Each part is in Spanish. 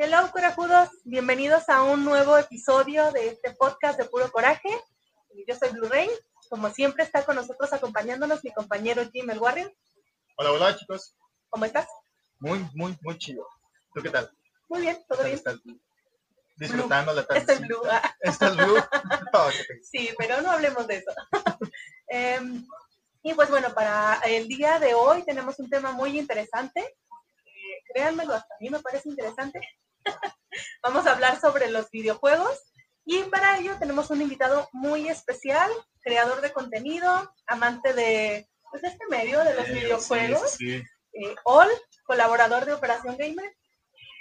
Hello, corajudos. Bienvenidos a un nuevo episodio de este podcast de Puro Coraje. Yo soy Blue Ray. Como siempre, está con nosotros acompañándonos mi compañero Jim el Warrior. Hola, hola, chicos. ¿Cómo estás? Muy, muy, muy chido. ¿Tú qué tal? Muy bien, todo bien. ¿Estás disfrutando la tarde? Estoy blue. ah. ¿Estás blue? Sí, pero no hablemos de eso. Em, y pues bueno, para el día de hoy tenemos un tema muy interesante. Eh, créanmelo, hasta a mí me parece interesante. Vamos a hablar sobre los videojuegos y para ello tenemos un invitado muy especial, creador de contenido, amante de pues, este medio de los Eh, videojuegos, Sí, sí, eh, Ol, colaborador de Operación Gamer.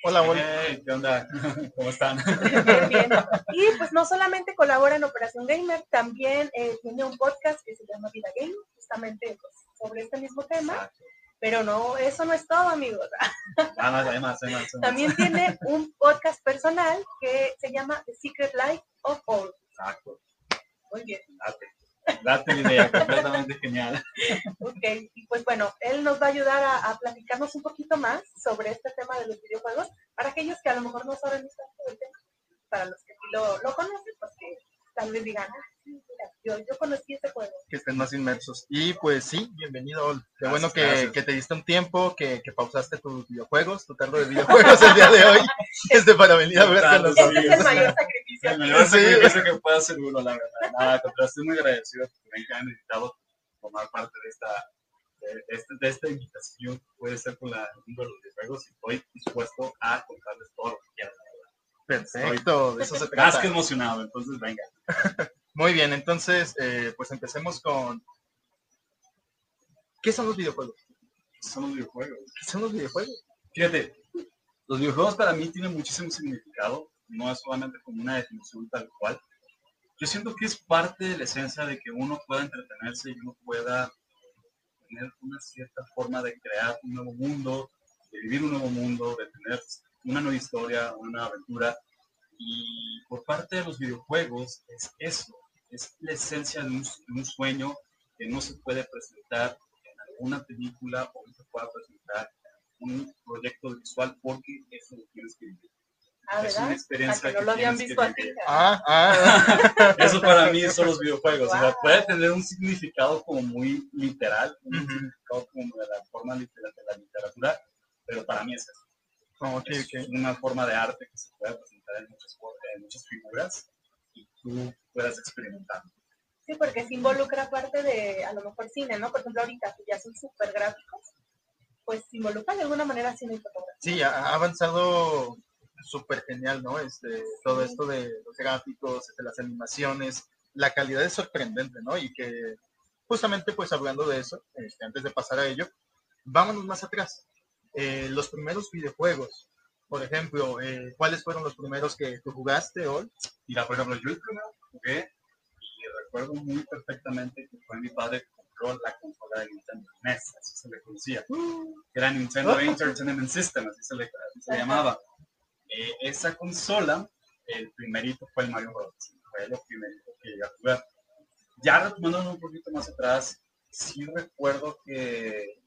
Hola, hola. Hey, ¿Qué onda? ¿Cómo están? Bien, bien. Y pues no solamente colabora en Operación Gamer, también eh, tiene un podcast que se llama Vida Game, justamente pues, sobre este mismo tema. Pero no, eso no es todo, amigos. Ah, más, hay más, hay más, hay más. También tiene un podcast personal que se llama The Secret Life of All. Exacto. Muy bien. Date. Date la idea, completamente genial. Ok, y pues bueno, él nos va a ayudar a, a platicarnos un poquito más sobre este tema de los videojuegos, para aquellos que a lo mejor no saben tanto del tema, para los que sí lo, lo conocen, pues que tal vez digan, ah, sí, yo, yo conocí este juego. Que estén más inmersos. Y pues sí, bienvenido, Ol. Qué Gracias, bueno que, que te diste un tiempo, que, que pausaste tus videojuegos, tu tarde de videojuegos el día de hoy, este para venir a ver con Total, Este es el mayor sacrificio. El mayor Sí. sacrificio que pueda hacer uno, la verdad. Nada, contra, estoy muy agradecido que me hayan invitado a formar parte de esta, de, este- de esta invitación. Puede ser con la mundo de los videojuegos y estoy dispuesto a contarles todo lo que quieran. la verdad. Perfecto, de eso se Más que emocionado, entonces venga. Muy bien, entonces, eh, pues empecemos con... ¿Qué son los videojuegos? Son los videojuegos. ¿Qué son los videojuegos? Fíjate, los videojuegos para mí tienen muchísimo significado, no es solamente como una definición tal cual. Yo siento que es parte de la esencia de que uno pueda entretenerse y uno pueda tener una cierta forma de crear un nuevo mundo, de vivir un nuevo mundo, de tener una nueva historia, una aventura. Y por parte de los videojuegos es eso, es la esencia de un, de un sueño que no se puede presentar en alguna película o no se pueda presentar en un proyecto visual porque eso lo tienes que vivir. Ah, es una experiencia que no que lo habían visto que vivir. Ah, ah, Eso para mí son los videojuegos. O sea, Wow. puede tener un significado como muy literal, un Ujú. significado como de la forma literal de la literatura, pero para mí es eso. ok, Es ok. una forma de arte que se puede presentar en muchas, en muchas figuras tú puedas experimentar. Sí, porque se involucra parte de, a lo mejor, cine, ¿no? Por ejemplo, ahorita que ya son súper gráficos, pues se involucra de alguna manera cine y fotografía. Sí, ha avanzado súper genial, ¿no? Este, todo esto de los gráficos, de las animaciones, la calidad es sorprendente, ¿no? Y que justamente pues hablando de eso, este, antes de pasar a ello, vámonos más atrás. Eh, los primeros videojuegos, por ejemplo, eh, ¿cuáles fueron los primeros que tú jugaste hoy? Mira, por ejemplo, yo el primero jugué y recuerdo muy perfectamente que fue mi padre que compró la consola de Nintendo NES, así se le conocía. que era Nintendo Entertainment System, así se le, así se llamaba. Eh, esa consola, el primerito fue el Mario Bros. Fue lo primerito que llegué a jugar. Ya retomando un poquito más atrás, sí recuerdo que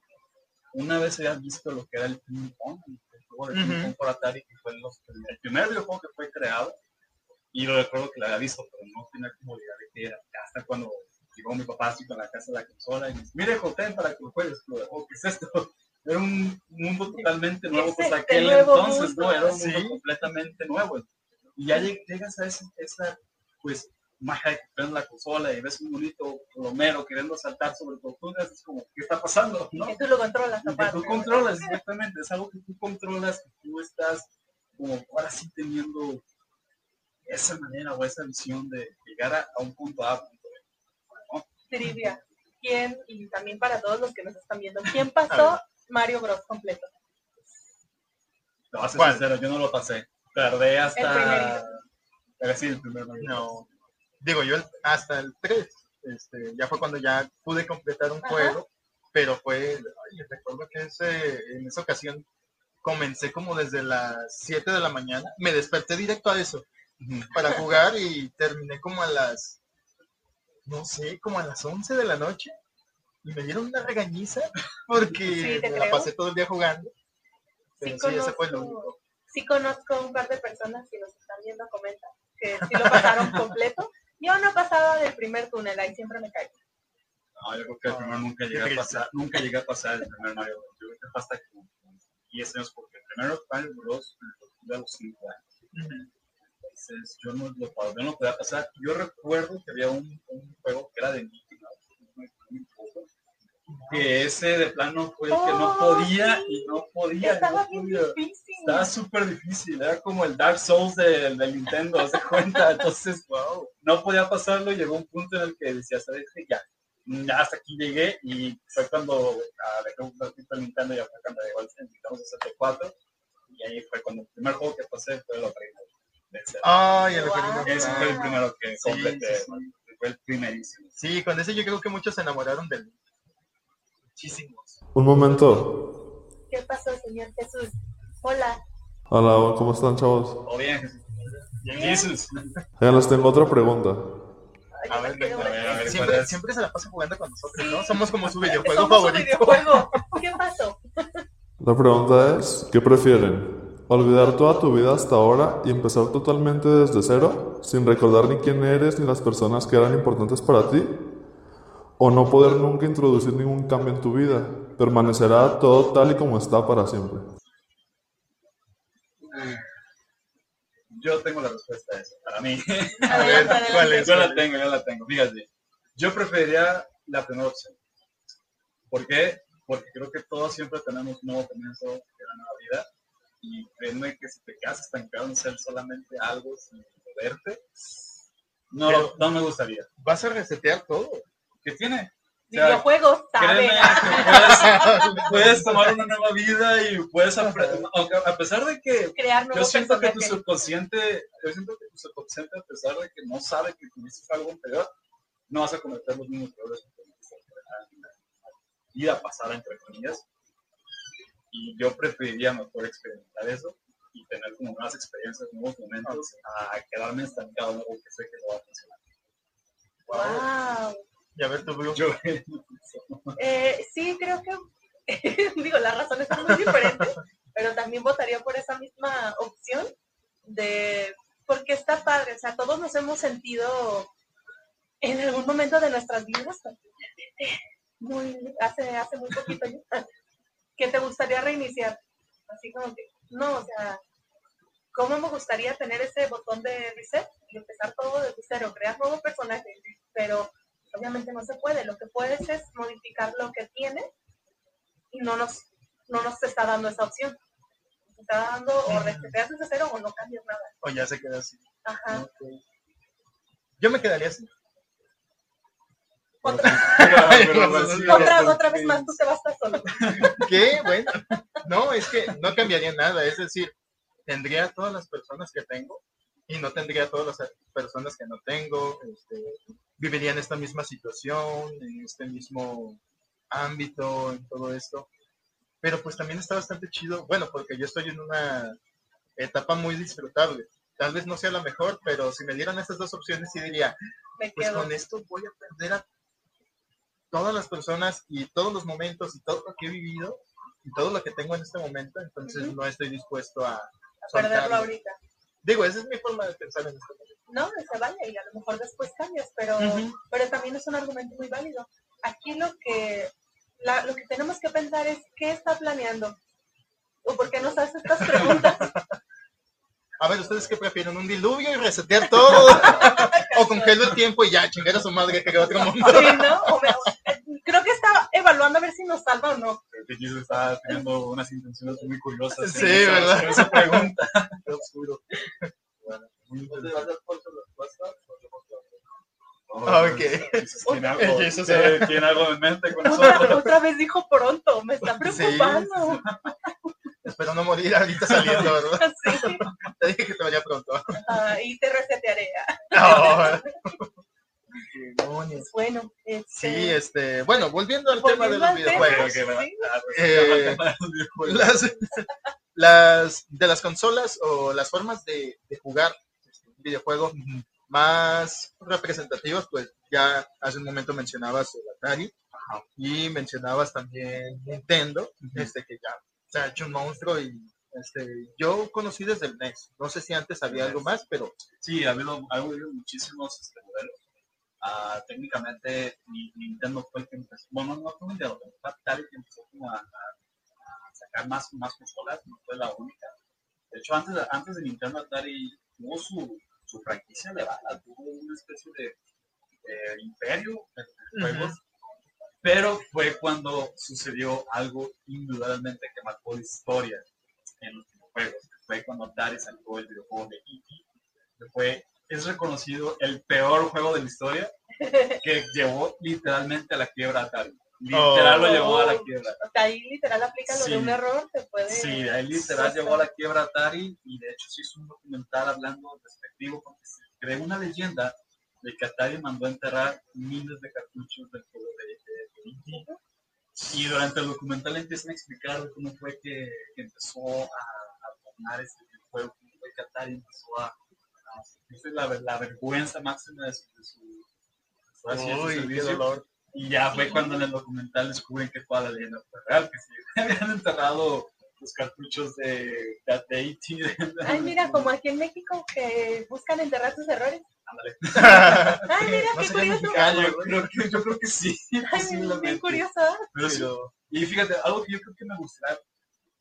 una vez había visto lo que era el ping pong, el Ujú. pong por Atari, que fue los- el primer videojuego que fue creado, y lo recuerdo que lo había visto, pero no tenía como idea de qué era. Hasta cuando llegó mi papá así con la casa de la consola y me dice, mire, Joten, para que lo juegues. Yo, "Oh, ¿qué es esto? Era un mundo totalmente nuevo, Es pues este aquel entonces, mundo. ¿no? Era un mundo Sí. completamente nuevo. Y ya lleg- llegas a esa, pues, que prendes la consola y ves un bonito plomero queriendo saltar sobre tortugas, es como, ¿qué está pasando? ¿no? Que tú lo controlas, que tú controlas, exactamente, es algo que tú controlas, que tú estás como ahora sí teniendo esa manera o esa visión de llegar a, a un punto A. punto B. Trivia. ¿Quién, y también para todos los que nos están viendo, quién pasó Mario Bros. completo? Voy a ser sincero, yo no lo pasé. Tardé hasta... primerito. Era así, el primer Mario Bros. No, digo yo hasta el 3, este, ya fue cuando ya pude completar un Ajá. juego, pero fue, ay, recuerdo que ese, en esa ocasión comencé como desde las 7 de la mañana, me desperté directo a eso para jugar y terminé como a las, no sé, como a las 11 de la noche y me dieron una regañiza porque Sí, me la pasé todo el día jugando. Pero sí, ese fue conozco. único. sí conozco un par de personas que nos están viendo, comentan, que sí lo pasaron completo. Del primer túnel, ahí siempre me caigo. No, yo creo que el primero nunca llegué a pasar, nunca llegué a pasar el primer Mario Bros. Yo creo que hasta como 10 años, porque el primero Mario Bros. lo tuve a los 5 años. Entonces, yo no lo, yo no podía pasar. Yo recuerdo que había un, un juego que era de Mickey Mouse, que ese de plano fue el que no podía y no podía. Estaba no bien podía. difícil. Estaba súper difícil, era como el Dark Souls del de Nintendo, ¿se cuenta? Entonces, wow, no podía pasarlo, llegó un punto en el que decía, ¿sabes qué? Ya, ya hasta aquí llegué y fue cuando ah, dejé un ratito el Nintendo, ya fue cuando llegó el Nintendo 64 y ahí fue cuando el primer juego que pasé fue el Ocarina de. Ay, el. Ocarina Ese fue el primero que Sí, completé, sí, sí. fue el primerísimo. Sí, con ese yo creo que muchos se enamoraron del muchísimos. Un momento. ¿Qué pasó, señor Jesús? Hola. Hola, ¿cómo están, chavos? Todo bien, Jesús. Ya les tengo otra pregunta. Ay, A ver, venga, ver. a ver, Siempre, ¿cuál es? siempre se la pasa jugando con nosotros, Sí. ¿no? Somos como su videojuego Somos su favorito. videojuego. ¿Qué pasó? La pregunta es, ¿qué prefieren? ¿Olvidar toda tu vida hasta ahora y empezar totalmente desde cero, sin recordar ni quién eres ni las personas que eran importantes para ti? ¿O no poder nunca introducir ningún cambio en tu vida? Permanecerá todo tal y como está para siempre. Yo tengo la respuesta a eso, para mí. A ver, ¿cuál es? Yo la tengo, yo la tengo. Fíjate, yo preferiría la primera opción. ¿Por qué? Porque creo que todos siempre tenemos un nuevo comienzo de la nueva vida. Y créeme que si te quedas estancado en ser solamente algo sin moverte, no, Pero- no me gustaría. Vas a resetear todo. ¿Qué tiene? Videojuegos, sabe. puedes, puedes tomar una nueva vida y puedes aprender, a pesar de que Crear yo siento que tu subconsciente, yo siento que tu subconsciente, a pesar de que no sabe que tuviste algo anterior, no vas a cometer los mismos errores que cometiste en la vida pasada, entre comillas. Y yo preferiría mejor experimentar eso y tener como nuevas experiencias, nuevos momentos, a quedarme estancado en algo que sé que no va a funcionar. Wow. Y a ver, tu. Yo, Eh, sí, creo que, digo, las razones son muy diferentes, pero también votaría por esa misma opción de, porque está padre, o sea, todos nos hemos sentido en algún momento de nuestras vidas, muy, hace, hace muy poquito que te gustaría reiniciar, así como que, no, o sea, ¿cómo me gustaría tener ese botón de reset y empezar todo desde cero, crear nuevos personajes, pero obviamente no se puede. Lo que puedes es modificar lo que tiene y no nos, no nos está dando esa opción. Nos está dando o reseteas desde cero o no cambias nada. O ya se queda así. Ajá. Yo me quedaría así. Otra, otra, otra vez más tú te vas a estar solo. ¿Qué? Bueno, no, es que no cambiaría nada. Es decir, tendría todas las personas que tengo y no tendría todas las personas que no tengo. Este, viviría en esta misma situación, en este mismo ámbito, en todo esto. Pero pues también está bastante chido. Bueno, porque yo estoy en una etapa muy disfrutable. Tal vez no sea la mejor, pero si me dieran estas dos opciones, sí diría, Me pues quedo. con esto voy a aprender a todas las personas y todos los momentos y todo lo que he vivido y todo lo que tengo en este momento, entonces no estoy dispuesto a A perderlo ahorita. Digo, esa es mi forma de pensar en este momento. No, se vale y a lo mejor después cambias, pero, pero también es un argumento muy válido. Aquí lo que, la- lo que tenemos que pensar es qué está planeando o por qué nos hace estas preguntas. A ver, ¿ustedes qué prefieren? ¿Un diluvio y resetear todo? ¿O congelo el tiempo y ya, chingar a su madre que otro mundo? Sí, ¿no? O me- creo que estaba evaluando a ver si nos salva o no. Creo que Jesus está teniendo unas intenciones muy curiosas. Sí, esa- ¿verdad? Esa pregunta. Qué oscuro. Muy Ah, Oh, ok. Jesus tiene algo, sí, eh. tiene algo en mente con Otra, nosotros. otra vez dijo pronto, me está preocupando. Espero no morir ahorita saliendo, ¿verdad? Sí. Te dije que te vaya pronto. Ah, y te resetearé. No. Demonios. Pues bueno, este, Sí, este, bueno, volviendo al tema de volviendo los tema, videojuegos. Sí. Ah, pues, Eh, tema de los videojuegos. las, las de las consolas o las formas de, de jugar este, un videojuego más representativas, pues ya hace un momento mencionabas el Atari y mencionabas también Nintendo, este que ya se ha hecho un monstruo y Este, yo conocí desde el NES. No sé si antes había algo más, pero Sí, ha habido, ha habido muchísimos este, modelos. Ah, técnicamente Ni- Nintendo fue el que empezó, bueno, no fue Nintendo, fue Atari que empezó como a, a- a sacar más, más consolas, no fue la única. De hecho, antes antes de Nintendo, Atari tuvo su, su franquicia elevada, tuvo una especie de eh, imperio de juegos, pero fue cuando sucedió algo indudablemente que marcó la historia en los videojuegos. Fue cuando Atari sacó el videojuego de E.T., que fue, es reconocido el peor juego de la historia, que llevó literalmente a la quiebra a Atari. Literal lo llevó a la quiebra. O sea, ahí literal aplica lo Sí. de un error, te puede... Sí, ahí literal llevó a la quiebra a Atari y de hecho se hizo un documental hablando respectivo porque se creó una leyenda de que Atari mandó a enterrar miles de cartuchos del juego de, de-. Y durante el documental empiezan a explicar cómo fue que, que empezó a, a tomar este juego, cómo fue que Atari empezó a, a sentirse la, la vergüenza máxima de su, de su, de su- de su Uy, qué servicio. dolor. Y ya fue cuando en el documental descubren que toda la leyenda fue real, que sí, habían enterrado los cartuchos de, de, Ay, mira, como aquí en México que buscan enterrar sus errores. Ándale. Ay, mira, No qué curioso. Yo, creo que, yo creo que sí, Ay, bien, curioso. Pero sí. Y fíjate, algo que yo creo que me gustaría,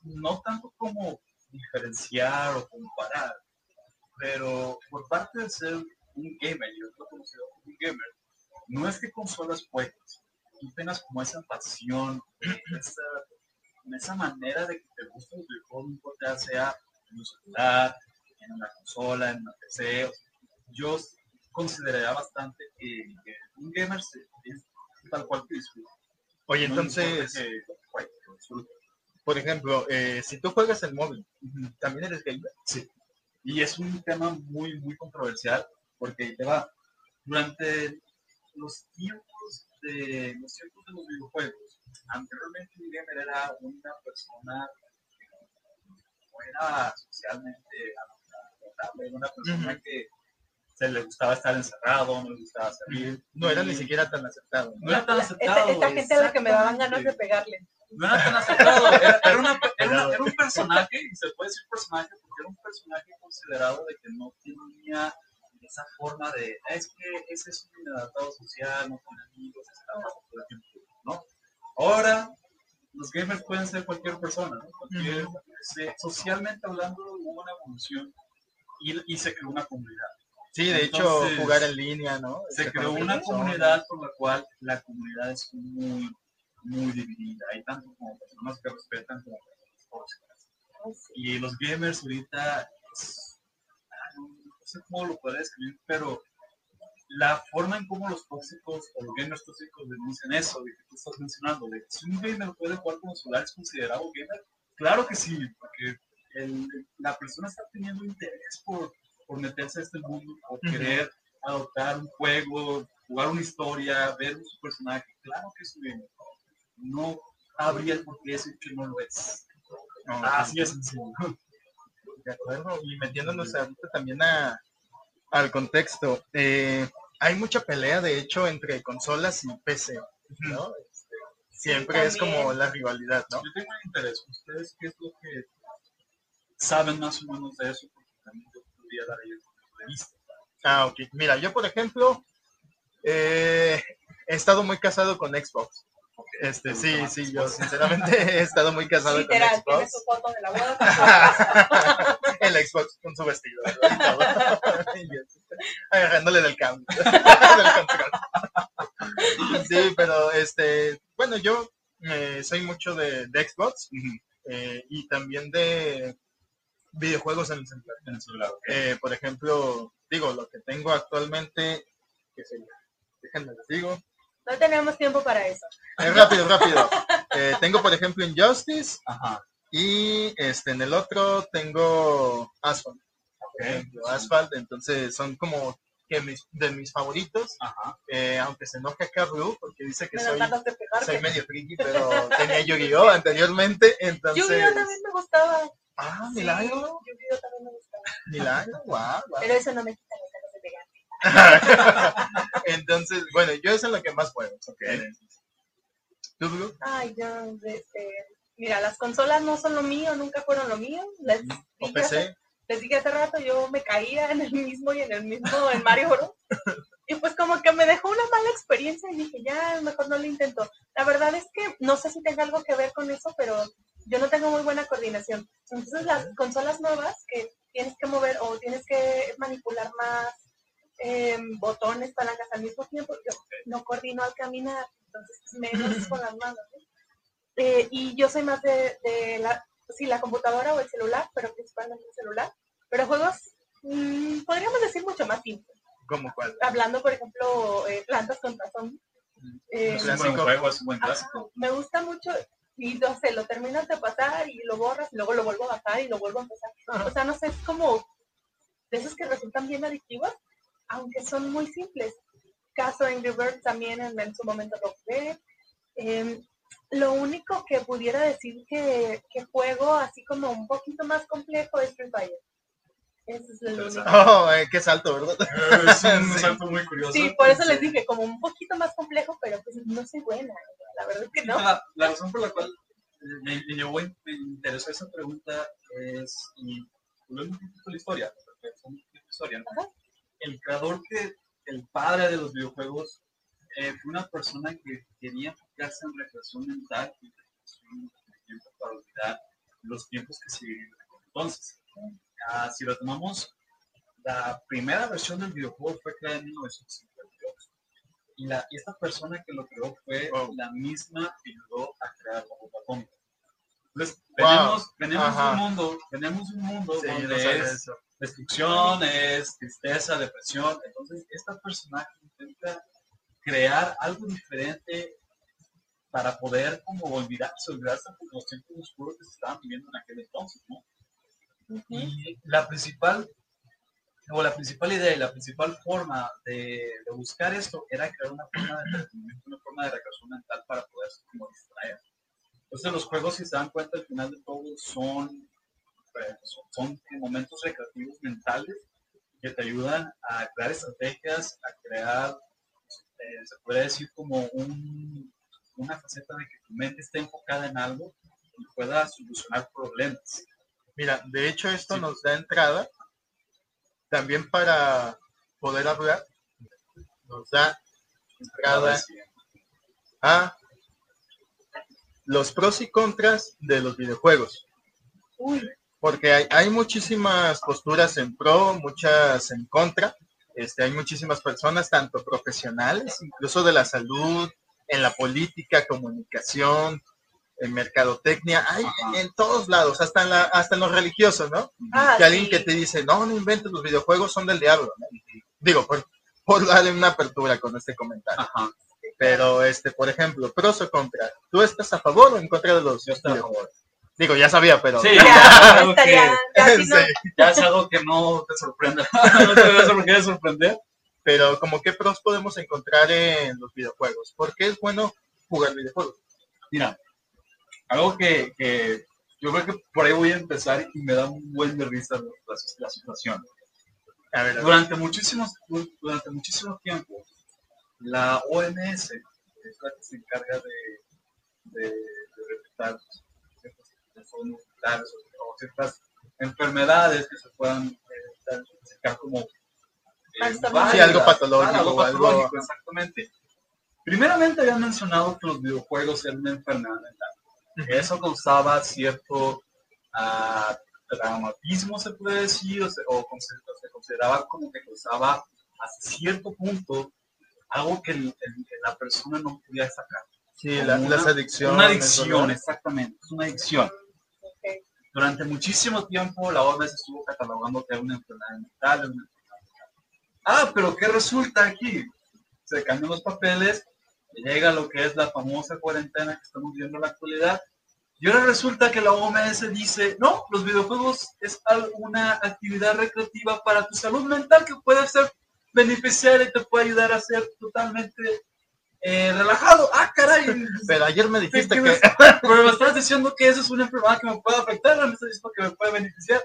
no tanto como diferenciar o comparar, pero por parte de ser un gamer, yo lo conocido como un gamer, no es que consolas juegos, tú tengas como esa pasión, esa, esa manera de que te gusta el videojuego, no importa sea en un celular, en una consola, en una PC, yo consideraría bastante que, que un gamer se- es tal cual que disfruta. Oye, No entonces, que disfrute. por ejemplo, eh, si tú juegas en móvil, ¿también eres gamer? Sí. Y es un tema muy, muy controversial, porque te va. Durante los tiempos de los tiempos de los videojuegos, anteriormente gamer era una persona que no era socialmente adaptable, era una persona Ujú. que se le gustaba estar encerrado, no le gustaba salir. No era ni siquiera tan aceptado. ¿no? No era tan La- aceptado. Esta, esta gente a la que me daban ganas de pegarle. no era tan aceptado. Era, era una- era una- era un personaje, y se puede decir personaje porque era un personaje considerado de que no tenía esa forma de, "Ah, es que ese es un inadaptado social, no tiene amigos, está más todo el tiempo", ¿no? Ahora, los gamers pueden ser cualquier persona, ¿no? Cualquier- se- socialmente hablando, hubo una evolución y, y se creó una comunidad. Sí, de hecho, Entonces, jugar en línea, ¿no? Se Este, creó con una comunidad por la cual la comunidad es muy, muy dividida. Hay tanto como personas que respetan como personas tóxicas. Y los gamers ahorita, es- ah, sé cómo lo podría describir, pero la forma en cómo los tóxicos o los gamers tóxicos denuncian eso, de que tú estás mencionando, de que si un gamer puede jugar con celular es considerado gamer, claro que sí, porque el- la persona está teniendo interés por, por meterse a este mundo, por Ujú. querer adoptar un juego, jugar una historia, ver su personaje, claro que es un gamer. No habría el por qué decir que no lo es. No, Así es sencillo. De acuerdo, y metiéndonos ahorita también a, al contexto, eh, hay mucha pelea, de hecho, entre consolas y PC, ¿no? Este, siempre es también. como la rivalidad, ¿no? Yo tengo un interés. ¿Ustedes qué es lo que saben más o menos de eso? Porque también yo podría dar ahí el punto de vista. Ah, ok. Mira, yo, por ejemplo, eh, he estado muy casado con Xbox. Este, sí, sí, yo sinceramente he estado muy casado Literal, con tiene Xbox. su foto de la boda. El Xbox con su vestido, ¿verdad? Y todo. Y yo, agarrándole del cambio, del control. Sí, pero este, bueno, yo eh, soy mucho de, de Xbox eh, y también de videojuegos en el celular. En el celular. ¿ok? Eh, por ejemplo, digo, lo que tengo actualmente, que sería, déjenme les digo, No tenemos tiempo para eso. Eh, rápido, rápido. Eh, tengo, por ejemplo, Injustice Ajá. y este, en el otro tengo Asphalt. Por Ok. ejemplo, Asphalt, entonces son como que mis, de mis favoritos, Ajá. eh, aunque se enoje acá Ryu, porque dice que Me soy, soy medio friki, pero tenía Yu-Gi-Oh anteriormente, entonces... Yu-Gi-Oh también me gustaba. Ah, Sí, milagro, Yu-Gi-Oh también me gustaba. milagro, guau, guau. Pero eso no me quita las ganas de pegar. Entonces, bueno, yo es en lo que más juego. ¿Tú, Ryu? Ay, yo, este, Mira, las consolas no son lo mío, nunca fueron lo mío. Les, O dije, hace, les dije hace rato, yo me caía en el mismo y en el mismo en Mario Bros. Y pues como que me dejó una mala experiencia y dije, ya, mejor no lo intento. La verdad es que no sé si tenga algo que ver con eso, pero yo no tengo muy buena coordinación. Entonces las consolas nuevas que tienes que mover o tienes que manipular más em, botones, palancas al mismo tiempo, yo no coordino al caminar, entonces menos con las manos. ¿no? Eh, y yo soy más de, de la, sí, la computadora o el celular, pero principalmente el celular. Pero juegos, mm, podríamos decir mucho más simples. ¿Cómo cuál? Hablando, por ejemplo, eh, Plantas contra Zombies. Eh, Es un buen clásico. juego, es un buen Ajá, clásico. me gusta mucho y no sé, lo terminas de pasar y lo borras y luego lo vuelvo a bajar y lo vuelvo a empezar. O sea, no sé, es como de esos que resultan bien adictivos, aunque son muy simples. Caso Angry Birds también en, en su momento lo jugué. Em, lo único que pudiera decir que, que juego así como un poquito más complejo es Free Fire. Ese es el único. Oh, eh, qué salto, ¿verdad? Es un Sí. salto muy curioso. Sí, por eso les dije, como un poquito más complejo, pero pues no soy buena. La verdad es que no. La, la razón por la cual me, me llevó, me interesó esa pregunta es, y un poquito a la historia, porque es un poquito de historia, ¿no? El creador que, el padre de los videojuegos, eh, fue una persona que quería enfocarse en reflexión mental y reflexión de tiempo para olvidar los tiempos que se vivían entonces. Ah, si lo tomamos, la primera versión del videojuego fue creada en 1952. Y, la, y esta persona que lo creó fue Wow. la misma que ayudó a crear la bomba. Entonces, Wow. de Ajá. un mundo, venimos de un mundo Sí, donde no es eso. Destrucción, es tristeza, depresión. Entonces, esta personaje intenta crear algo diferente para poder como olvidarse, olvidarse de los tiempos oscuros que se estaban viviendo en aquel entonces, ¿no? Ujú. Y la principal, o la principal idea y la principal forma de, de buscar esto era crear una forma de entretenimiento, una forma de recreación mental para poderse como distraer. Entonces los juegos, si se dan cuenta, al final de todo son, son, momentos recreativos mentales que te ayudan a crear estrategias, a crear, eh, se puede decir como un, una faceta de que tu mente esté enfocada en algo y pueda solucionar problemas. Mira, de hecho esto Sí. nos da entrada también para poder hablar. Nos da entrada a los pros y contras de los videojuegos. Uy, Porque hay, hay muchísimas posturas en pro, muchas en contra. Este, hay muchísimas personas, tanto profesionales, incluso de la salud, en la política, comunicación, en mercadotecnia, hay en todos lados, hasta en, la, hasta en los religiosos, ¿no? ah, que alguien que te dice, no, no inventes, los videojuegos son del diablo. ¿no? Digo, por, por darle una apertura con este comentario. Ajá, Pero, este, por ejemplo, pros o contra. ¿Tú estás a favor o en contra de los yo estoy a favor. Digo, ya sabía, pero... Sí, Ya, ya, estaría- ya, no- Sí. ya es algo que no te sorprenda. no te vas a sorprender. Pero, como qué pros podemos encontrar en los videojuegos? ¿Por qué es bueno jugar videojuegos? Mira, algo que, que yo creo que por ahí voy a empezar y me da un buen de risa la, la situación. A ver, a ver. Durante muchísimos, durante muchísimo tiempo, la OMS es la que se encarga de, de, de trastornos mentales o, ciertas enfermedades que se puedan eh, como eh. Sí, algo patológico Ah, algo o algo- patológico, exactamente. Primeramente habían mencionado que los videojuegos eran una enfermedad mental. Eso causaba cierto ah, traumatismo, se puede decir, o se, o se consideraba como que causaba hasta cierto punto algo que el- el- la persona no podía sacar. Sí, como la- una- las adicciones. Una adicción, exactamente, es una adicción. Durante muchísimo tiempo la OMS estuvo catalogando que era una enfermedad mental. Ah, pero ¿qué resulta aquí? Se cambian los papeles, llega lo que es la famosa cuarentena que estamos viendo en la actualidad, y ahora resulta que la OMS dice, no, los videojuegos es una actividad recreativa para tu salud mental que puede ser beneficiaria y te puede ayudar a ser totalmente eh, relajado. Ah, caray, Pero ayer me dijiste ¿Qué que... me- pero me estás diciendo que eso es una enfermedad que me puede afectar, no me estás diciendo que me puede beneficiar.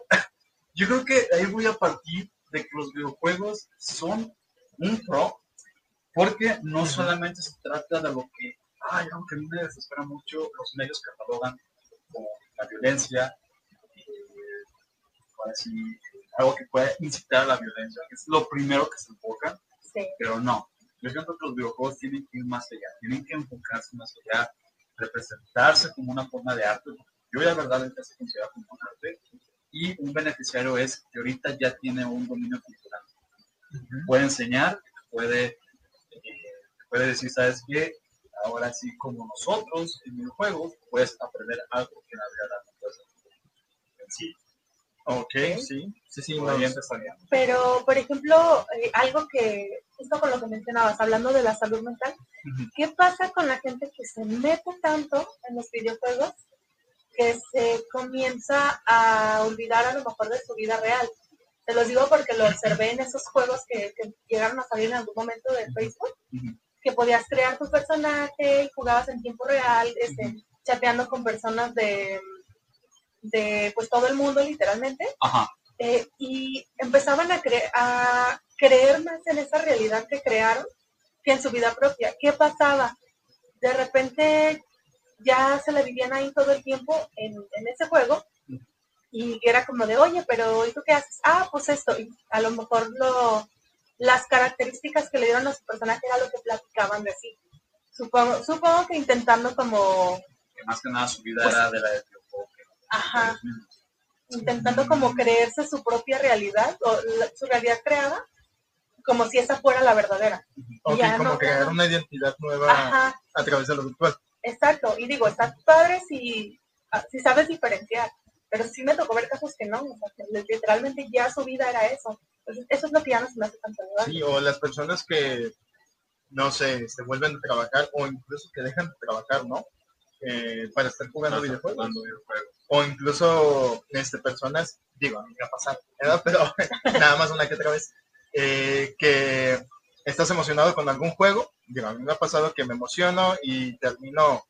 Yo creo que ahí voy a partir de que los videojuegos son un pro, porque no solamente se trata de lo que, ay, aunque a mí me desespera mucho, los medios catalogan violencia, eh, así, algo que pueda incitar a la violencia, que es lo primero que se enfoca, Sí. pero no. Yo siento que los videojuegos tienen que ir más allá, tienen que enfocarse más allá, representarse como una forma de arte. Yo la verdad es que se considera como un arte y un beneficiario es que ahorita ya tiene un dominio cultural. Puede enseñar, puede, eh, puede decir, ¿sabes qué? Ahora sí, como nosotros en videojuegos, puedes aprender algo que en la vida no puedes aprender. En sí, Ok, sí, sí, sí. por nos- ahí empezaría. Pero, por ejemplo, eh, algo que, justo con lo que mencionabas, hablando de la salud mental, Ujú. ¿qué pasa con la gente que se mete tanto en los videojuegos que se comienza a olvidar a lo mejor de su vida real? Te los digo porque lo observé en esos juegos que, que llegaron a salir en algún momento de Facebook, Ujú. que podías crear tu personaje y jugabas en tiempo real, este, chateando con personas de, de pues todo el mundo literalmente. Ajá. Eh, y empezaban a, cre- a creer más en esa realidad que crearon que en su vida propia. ¿Qué pasaba? De repente ya se la vivían ahí todo el tiempo en, en ese juego y era como de, oye, pero ¿y tú qué haces? Ah, pues esto. Y a lo mejor lo, las características que le dieron a su personaje era lo que platicaban de sí. Supongo, supongo que intentando como, Que más que nada su vida Pues- era de la ajá, intentando como creerse su propia realidad o la- su realidad creada como si esa fuera la verdadera. Ok, Ya como no- crear una identidad nueva Ajá, a través de lo virtual. exacto. Y digo, está padre si, ah, si sabes diferenciar, pero sí me tocó ver casos que no, o sea, que literalmente ya su vida era eso. Entonces, eso es lo que ya no se me hace tan saludable. Sí, o las personas que, no sé, se vuelven a trabajar o incluso que dejan de trabajar, ¿no? Eh, para estar videojuegos. jugando videojuegos. O incluso este, personas, digo, a mí me ha pasado, ¿verdad? pero nada más una que otra vez, eh, que estás emocionado con algún juego. Digo, a mí me ha pasado que me emociono y termino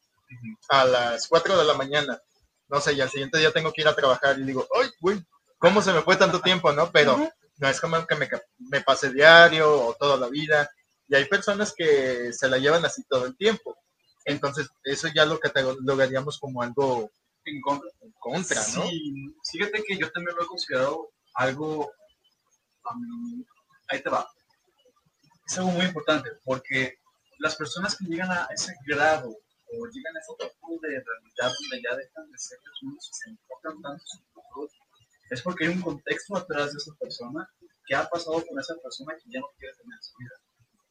a las 4 de la mañana. No sé, y al siguiente día tengo que ir a trabajar y digo, ¡ay, güey! ¿Cómo se me fue tanto tiempo, no? Pero no es como que me, me pase diario o toda la vida. Y hay personas que se la llevan así todo el tiempo. Entonces, eso ya lo catalogaríamos como algo En contra. en contra, ¿no? Sí, fíjate que yo también lo he considerado algo, um, ahí te va, es algo muy importante porque las personas que llegan a ese grado o llegan a ese tipo de realidad donde ya dejan de ser personas y se enfocan tanto en es porque hay un contexto atrás de esa persona que ha pasado con esa persona que ya no quiere tener en su vida.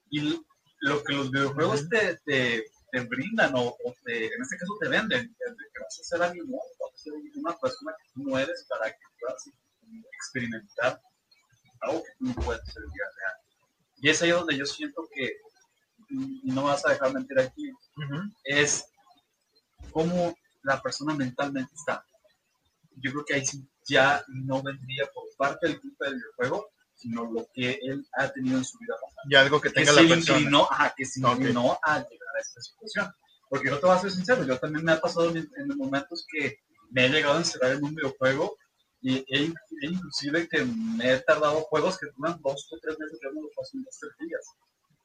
Y lo que los videojuegos te, te, te brindan o, o te- en este caso te venden, que vas a ser alguien nuevo, vas a ser una persona que tú no eres para que puedas experimentar algo que tú no puedes hacer en vida real. Y es ahí donde yo siento que, y no vas a dejar mentir aquí, es cómo la persona mentalmente está. Yo creo que ahí sí ya no vendría por parte del culpa del videojuego, sino lo que él ha tenido en su vida pasada. Y algo que Que tenga se la persona. inclinó, ajá, que se inclinó a llegar a esta situación. Porque yo te voy a ser sincero, yo también me ha pasado en, en momentos que me he llegado a encerrar en un videojuego y e, e inclusive que me he tardado juegos que duran dos o tres meses, yo no lo paso en dos o tres días.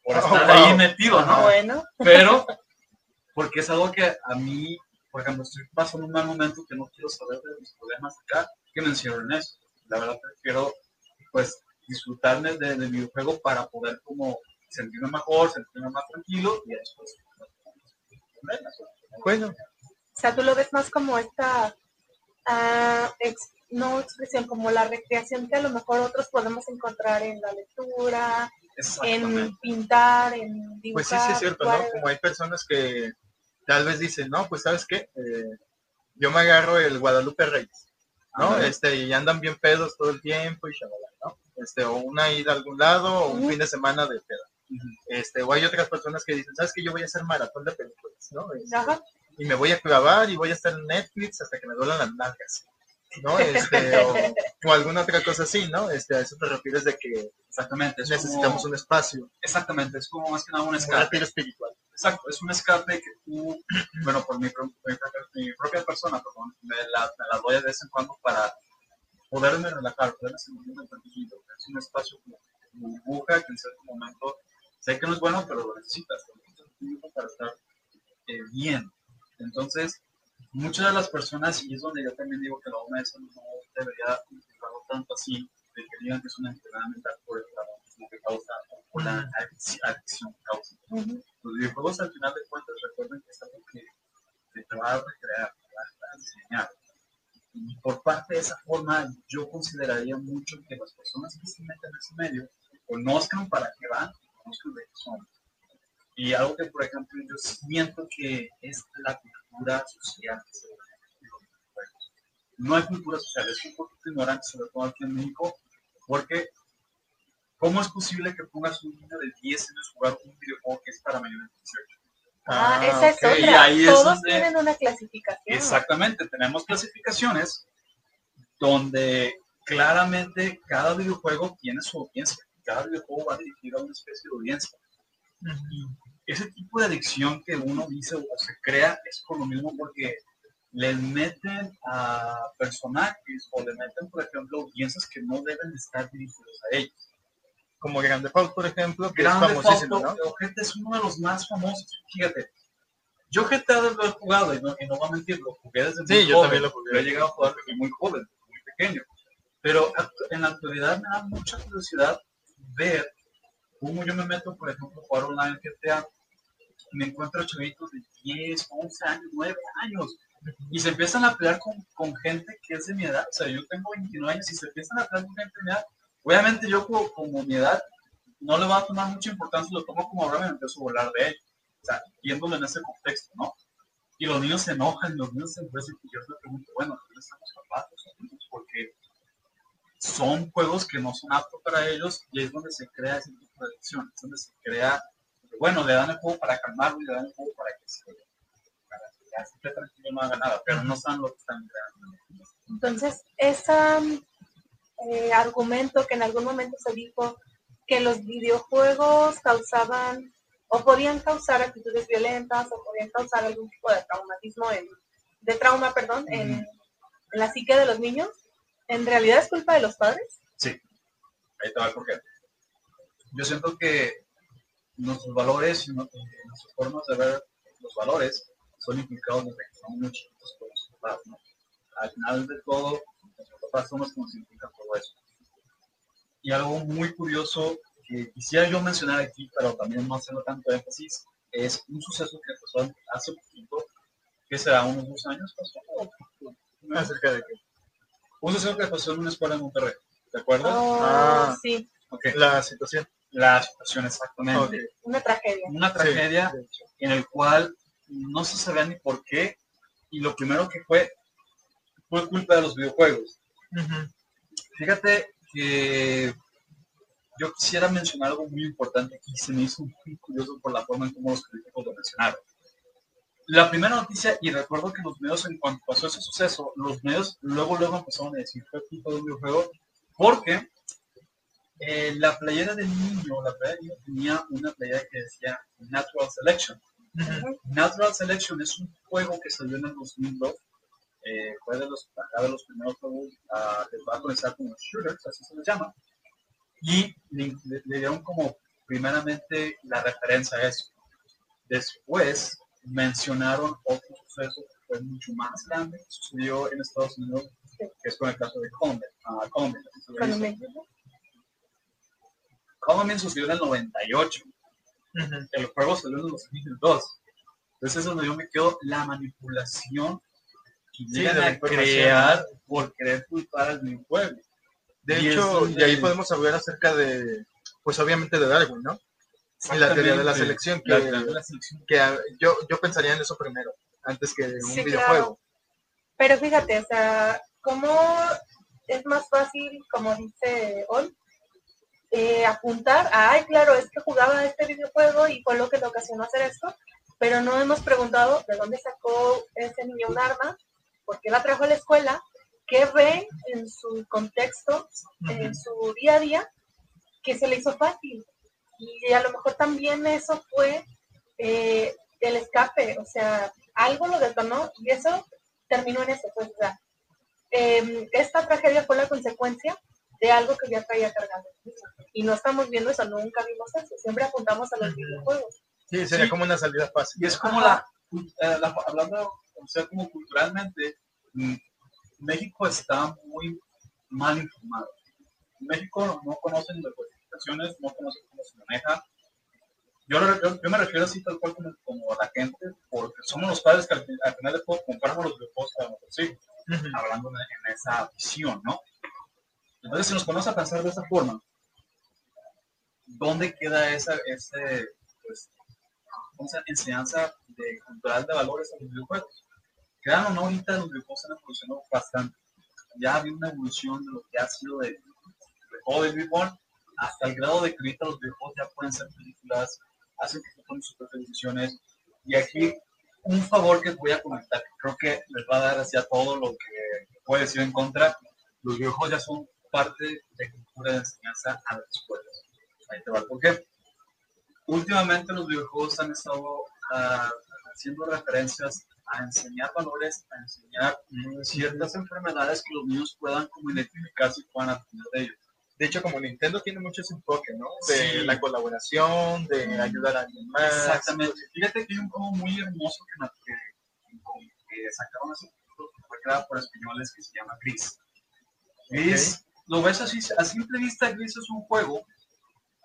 Por Oh, estar wow. ahí metido, Ah, ¿no? bueno, pero porque es algo que a mí, por ejemplo, estoy pasando un mal momento que no quiero saber de mis problemas acá, que me encierro en eso. La verdad prefiero, pues, disfrutarme de- del videojuego para poder como sentirme mejor, sentirme más tranquilo y después. Bueno, o sea, tú lo ves más como esta, ex- no expresión, como la recreación que a lo mejor otros podemos encontrar en la lectura, en pintar, en dibujar. pues sí, sí es cierto, ¿no? Como hay personas que tal vez dicen, no, pues sabes qué, Eh, yo me agarro el Guadalupe Reyes, ¿no? Este, y andan bien pedos todo el tiempo y shalala. Este, o una ida a algún lado o un fin de semana de peda. Este, o hay otras personas que dicen, sabes que yo voy a hacer maratón de películas, ¿no? Este, Ajá. y me voy a clavar y voy a estar en Netflix hasta que me duelan las nalgas, ¿no? Este, o, o alguna otra cosa así, ¿no? Este, a eso te refieres de que Exactamente. Es necesitamos como, un espacio, Exactamente, es como más que nada un escape. espiritual. Exacto, es un escape que tú, bueno, por mi, mi propia, mi propia persona, perdón, me la, me la doy de vez en cuando para poderme relajar, poderme sentirme tranquilo. Es un espacio como burbuja que en cierto momento sé que no es bueno, pero lo necesitas, lo necesitas mismo para estar eh, bien. Entonces, muchas de las personas, y es donde yo también digo que la OMS no debería implicarlo tanto así, de que digan que es una enfermedad mental por el traumatismo que causa o la adicción que causa. Los videojuegos al final de cuentas recuerden que es algo que te va a recrear, te va a enseñar. Y por parte de esa forma, yo consideraría mucho que las personas que se meten en ese medio conozcan para qué van, conozcan de qué son. Y algo que, por ejemplo, yo siento que es la cultura social No hay cultura social, es un poquito ignorante, sobre todo aquí en México, porque ¿cómo es posible que pongas un niño de 10 años jugar un videojuego que es para mayores de 18? Ah, esa es. Y otra. es Todos donde- tienen una clasificación. Exactamente, tenemos clasificaciones donde claramente cada videojuego tiene su audiencia. Cada videojuego va dirigido a una especie de audiencia. Y ese tipo de adicción que uno dice o se crea es por lo mismo porque le meten a personajes o le meten, por ejemplo, audiencias que no deben estar dirigidos a ellos. Como Grande Faust, por ejemplo, que Grande es famosísimo, Theft ¿no? GTA es uno de los más famosos. Fíjate, yo GTA lo he jugado y no, y no voy a mentir, lo jugué desde Sí, muy yo joven. también lo jugué. Lo he llegado a jugar desde muy joven, muy pequeño. Pero en la actualidad me da mucha curiosidad ver cómo yo me meto, por ejemplo, a jugar online en GTA me encuentro chavitos de 10, 11 años, 9 años. Y se empiezan a pelear con, con gente que es de mi edad. O sea, yo tengo 29 años y se empiezan a pelear con gente de mi edad. Obviamente yo como, como mi edad no le va a tomar mucha importancia, lo tomo como ahora me empiezo a volar de ellos. O sea, viéndolo en ese contexto, ¿no? Y los niños se enojan, los niños se enfurecen y yo me pregunto, bueno, ¿dónde están los papás? Porque son juegos que no son aptos para ellos y es donde se crea ese tipo de adicción, es donde se crea, bueno, le dan el juego para calmarlo y le dan el juego para que se para que ya tranquilo no haga nada, pero no saben lo que están creando. Entonces, ese argumento que en algún momento se dijo que los videojuegos causaban o podían causar actitudes violentas o podían causar algún tipo de traumatismo, en, de trauma, perdón, en, en la psique de los niños, ¿en realidad es culpa de los padres? Sí, ahí te va el porqué. Yo siento que nuestros valores y nuestras formas de ver los valores son implicados desde que somos muy chiquitos por los papás, ¿no? Al final de todo, nuestros papás son los que nos implican todo eso. Y algo muy curioso que quisiera yo mencionar aquí, pero también no hacerlo tanto énfasis, es un suceso que pasó hace poquito, que será unos dos años, pasó, o- Acerca de que un suceso que pasó en una escuela en Monterrey, ¿te acuerdas? Oh, Ah. sí, Ok, la situación. la situación exactamente. Una tragedia. Una tragedia de hecho. en el cual no se sabía ni por qué y lo primero que fue fue culpa de los videojuegos. Fíjate que yo quisiera mencionar algo muy importante aquí, se me hizo muy curioso por la forma en cómo los críticos lo mencionaron. La primera noticia, y recuerdo que los medios, en cuanto pasó ese suceso, los medios luego, luego empezaron a decir fue culpa de un videojuego, porque eh, la playera del niño, la playera del niño tenía una playera que decía Natural Selection. Natural Selection es un juego que salió en el 2002. Eh, fue de los, acá de los primeros juegos que va a comenzar como shooters, así se les llama. Y le, le- le dieron como primeramente la referencia a eso. Después mencionaron otro suceso que fue mucho más grande que sucedió en Estados Unidos, que es con el caso de Columbine. ah, Columbine, me- Columbine sucedió en el 98. Ujú. el juego salió en el 2002. Entonces es donde yo me quedo la manipulación Sí, llegan de la a crear por querer culpar al videojuego. De Y es hecho, y ahí podemos hablar acerca de, pues obviamente de Darwin, ¿no? Y la teoría de la selección, que, La teoría de la selección. que ah, yo, yo pensaría en eso primero, antes que en un Sí, videojuego. Pero fíjate, o sea, ¿cómo es más fácil, como dice Ol, eh, apuntar a, ay, claro, es que jugaba este videojuego y fue lo que le ocasionó hacer esto, pero no hemos preguntado de dónde sacó ese niño un arma, por qué la trajo a la escuela, qué ve en su contexto, en su día a día, que se le hizo fácil. Y a lo mejor también eso fue eh, el escape, o sea, algo lo detonó y eso terminó en eso. Pues, o sea, eh, esta tragedia fue la consecuencia de algo que ya traía cargando. Y no estamos viendo eso, nunca vimos eso, siempre apuntamos a los videojuegos. Sí, sería Sí. como una salida fácil. Y es como Ajá. la, eh, la- hablando o sea, como culturalmente, mm, México está muy mal informado. México no conoce las clasificaciones, no conoce cómo se maneja. Yo, yo, yo, me refiero así tal cual como, como, a la gente, porque somos los padres que al, al final de todo compramos los videojuegos para nuestros hijos, hablando en esa visión, ¿no? Entonces, si nos ponemos a pensar de esa forma, ¿dónde queda esa, ese, pues, enseñanza de, cultural de valores a los videojuegos? Quedan o no, ahorita los videojuegos han evolucionado bastante. Ya ha habido una evolución de lo que ha sido de, de de Reborn hasta el grado de que ahorita los videojuegos ya pueden ser películas, hacen que tomen sus televisiones. Y aquí, un favor que voy a comentar, que creo que les va a dar hacia todo lo que puede decir en contra. Los videojuegos ya son parte de cultura de enseñanza a las escuelas. Ahí te va. ¿Por qué? Últimamente los videojuegos han estado uh, haciendo referencias a enseñar valores, a enseñar ciertas enfermedades que los niños puedan como identificarse y puedan aprender de ellos. De hecho, como Nintendo tiene mucho ese enfoque, ¿no? De sí. la colaboración, de ayudar a alguien más. Exactamente. Fíjate que hay un juego muy hermoso que, que, que sacaron hace poco, que fue creado por españoles, que se llama Gris. Gris, okay. lo ves así, a simple vista, Gris es un juego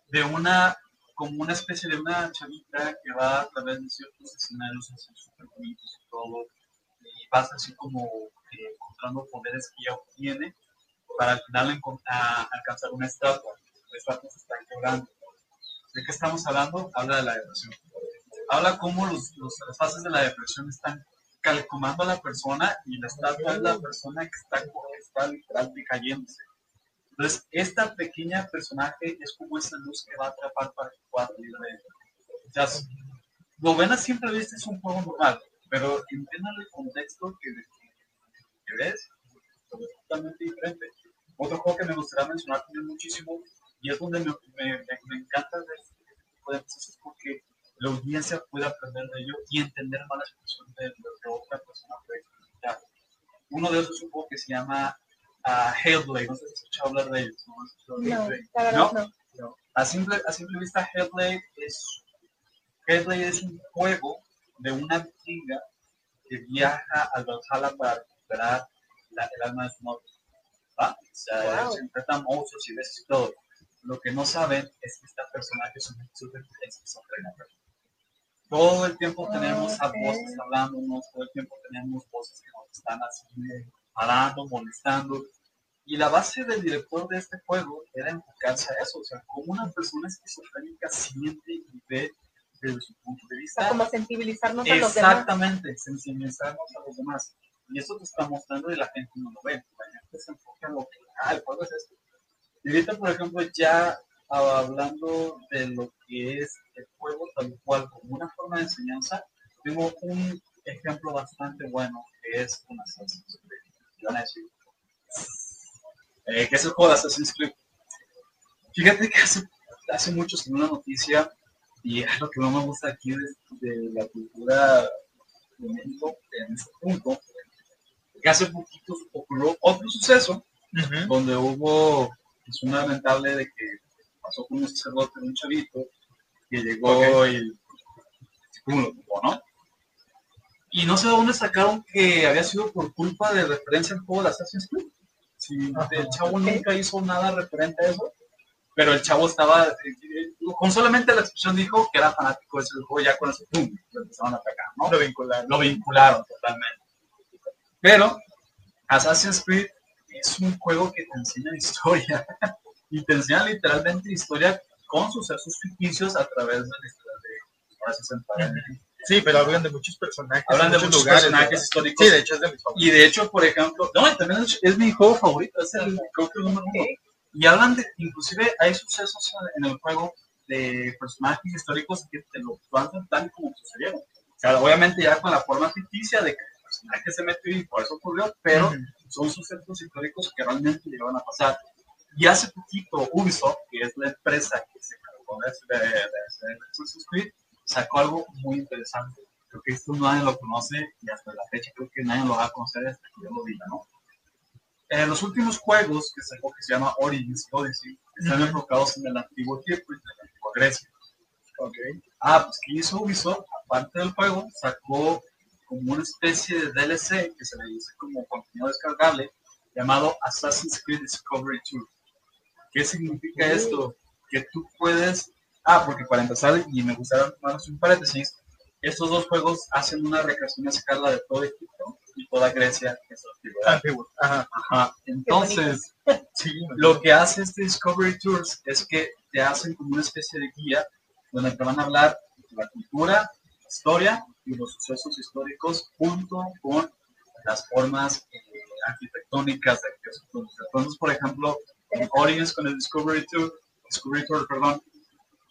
de una, como una especie de una chavita que va a través de ciertos escenarios así súper bonitos y todo, y vas así como eh, encontrando poderes que ella obtiene para al final alcanzar una estatua. La estatua se está quebrando. ¿De qué estamos hablando? Habla de la depresión. Habla cómo los, los, las fases de la depresión están calcomando a la persona y la estatua es la persona que está, está literalmente cayéndose. Entonces, esta pequeña personaje es como esa luz que va a atrapar para que pueda salir de ella. O sea, lo ven a simple vista es un juego normal, pero entiendan el contexto que, ves, es totalmente diferente. Otro juego que me gustaría mencionar también muchísimo, y es donde me, me, me encanta ver este tipo de cosas, es porque la audiencia puede aprender de ello y entender más la situación de lo que otra persona puede explicar. Uno de esos es un juego que se llama uh, Hellblade, no sé si has escuchado hablar de ellos. No, no, la verdad no. no. A, simple, a simple vista, Hellblade es, Hellblade es un juego de una vikinga que viaja al Valhalla para recuperar la, el alma de su novio. ¿va? O sea, wow. se enfrentan monstruos y veces y todo. Lo que no saben es que esta personaje es una esquizofrenia. Todo el tiempo tenemos a voces hablándonos, todo el tiempo tenemos voces que nos están así parando, molestando. Y la base del director de este juego era enfocarse a eso, o sea, como una persona esquizofrénica siente y ve desde su punto de vista. O como sensibilizarnos a los demás. Exactamente, sensibilizarnos a los demás. Y esto te está mostrando y la gente no lo ve. La gente se enfoca en lo que, ah, el juego es esto. Y ahorita, por ejemplo, ya hablando de lo que es el juego tal cual como una forma de enseñanza, tengo un ejemplo bastante bueno que es una Assassin's Decir, eh, que es el juego de Assassin's Creed. Fíjate que hace, hace mucho en una noticia, y es lo que no me gusta aquí de, de la cultura de México en este punto, que hace poquito ocurrió otro suceso uh -huh. donde hubo es un lamentable de que pasó con un sacerdote un chavito que llegó okay. y como lo tuvo, ¿no? Y no sé de dónde sacaron que había sido por culpa de referencia al juego de Assassin's Creed. Si el chavo okay. nunca hizo nada referente a eso, pero el chavo estaba, con solamente la expresión dijo que era fanático de ese juego, ya con eso, ¡pum! lo empezaron a atacar, ¿no? Lo vincularon. Lo vincularon totalmente. Pero Assassin's Creed es un juego que te enseña historia y te enseña literalmente historia con sucesos ficticios a través de la historia de ahora 60 años. Sí, pero hablan de muchos personajes. Hablan de muchos lugares, personajes ¿no? históricos. Sí, de hecho es de mis favoritos. Y de hecho, por ejemplo, no, también es, es mi juego favorito, es el, creo que el número uno. Y hablan de, inclusive hay sucesos en el juego de personajes históricos que te lo plantan tal como sucedieron. O sea, obviamente ya con la forma ficticia de que el personaje se metió y por eso ocurrió, pero uh -huh. son sucesos históricos que realmente llegaron a pasar. Y hace poquito Ubisoft, que es la empresa que se encargó de, de, de, de Assassin's Creed, sacó algo muy interesante. Creo que esto nadie lo conoce y hasta la fecha creo que nadie lo va a conocer hasta que yo lo diga, ¿no? En los últimos juegos que sacó, que se llama Origins Odyssey, están uh -huh. enfocados en el antiguo Egipto y en la antigua Grecia. Okay. Ah, pues que hizo Ubisoft, aparte del juego, sacó como una especie de DLC que se le dice como contenido descargable llamado Assassin's Creed Discovery Tour. ¿Qué significa esto? Que tú puedes, ah, porque para empezar, y me gustaría tomar un paréntesis, estos dos juegos hacen una recreación a escala de todo Egipto y toda Grecia, que es. Ajá. Ajá. Entonces, sí, lo que hace este Discovery Tours es que te hacen como una especie de guía donde te van a hablar de la cultura, la historia y los sucesos históricos junto con las formas eh, arquitectónicas de aquellos Entonces, por ejemplo, en Origins con el Discovery Tour, Discovery Tour, perdón,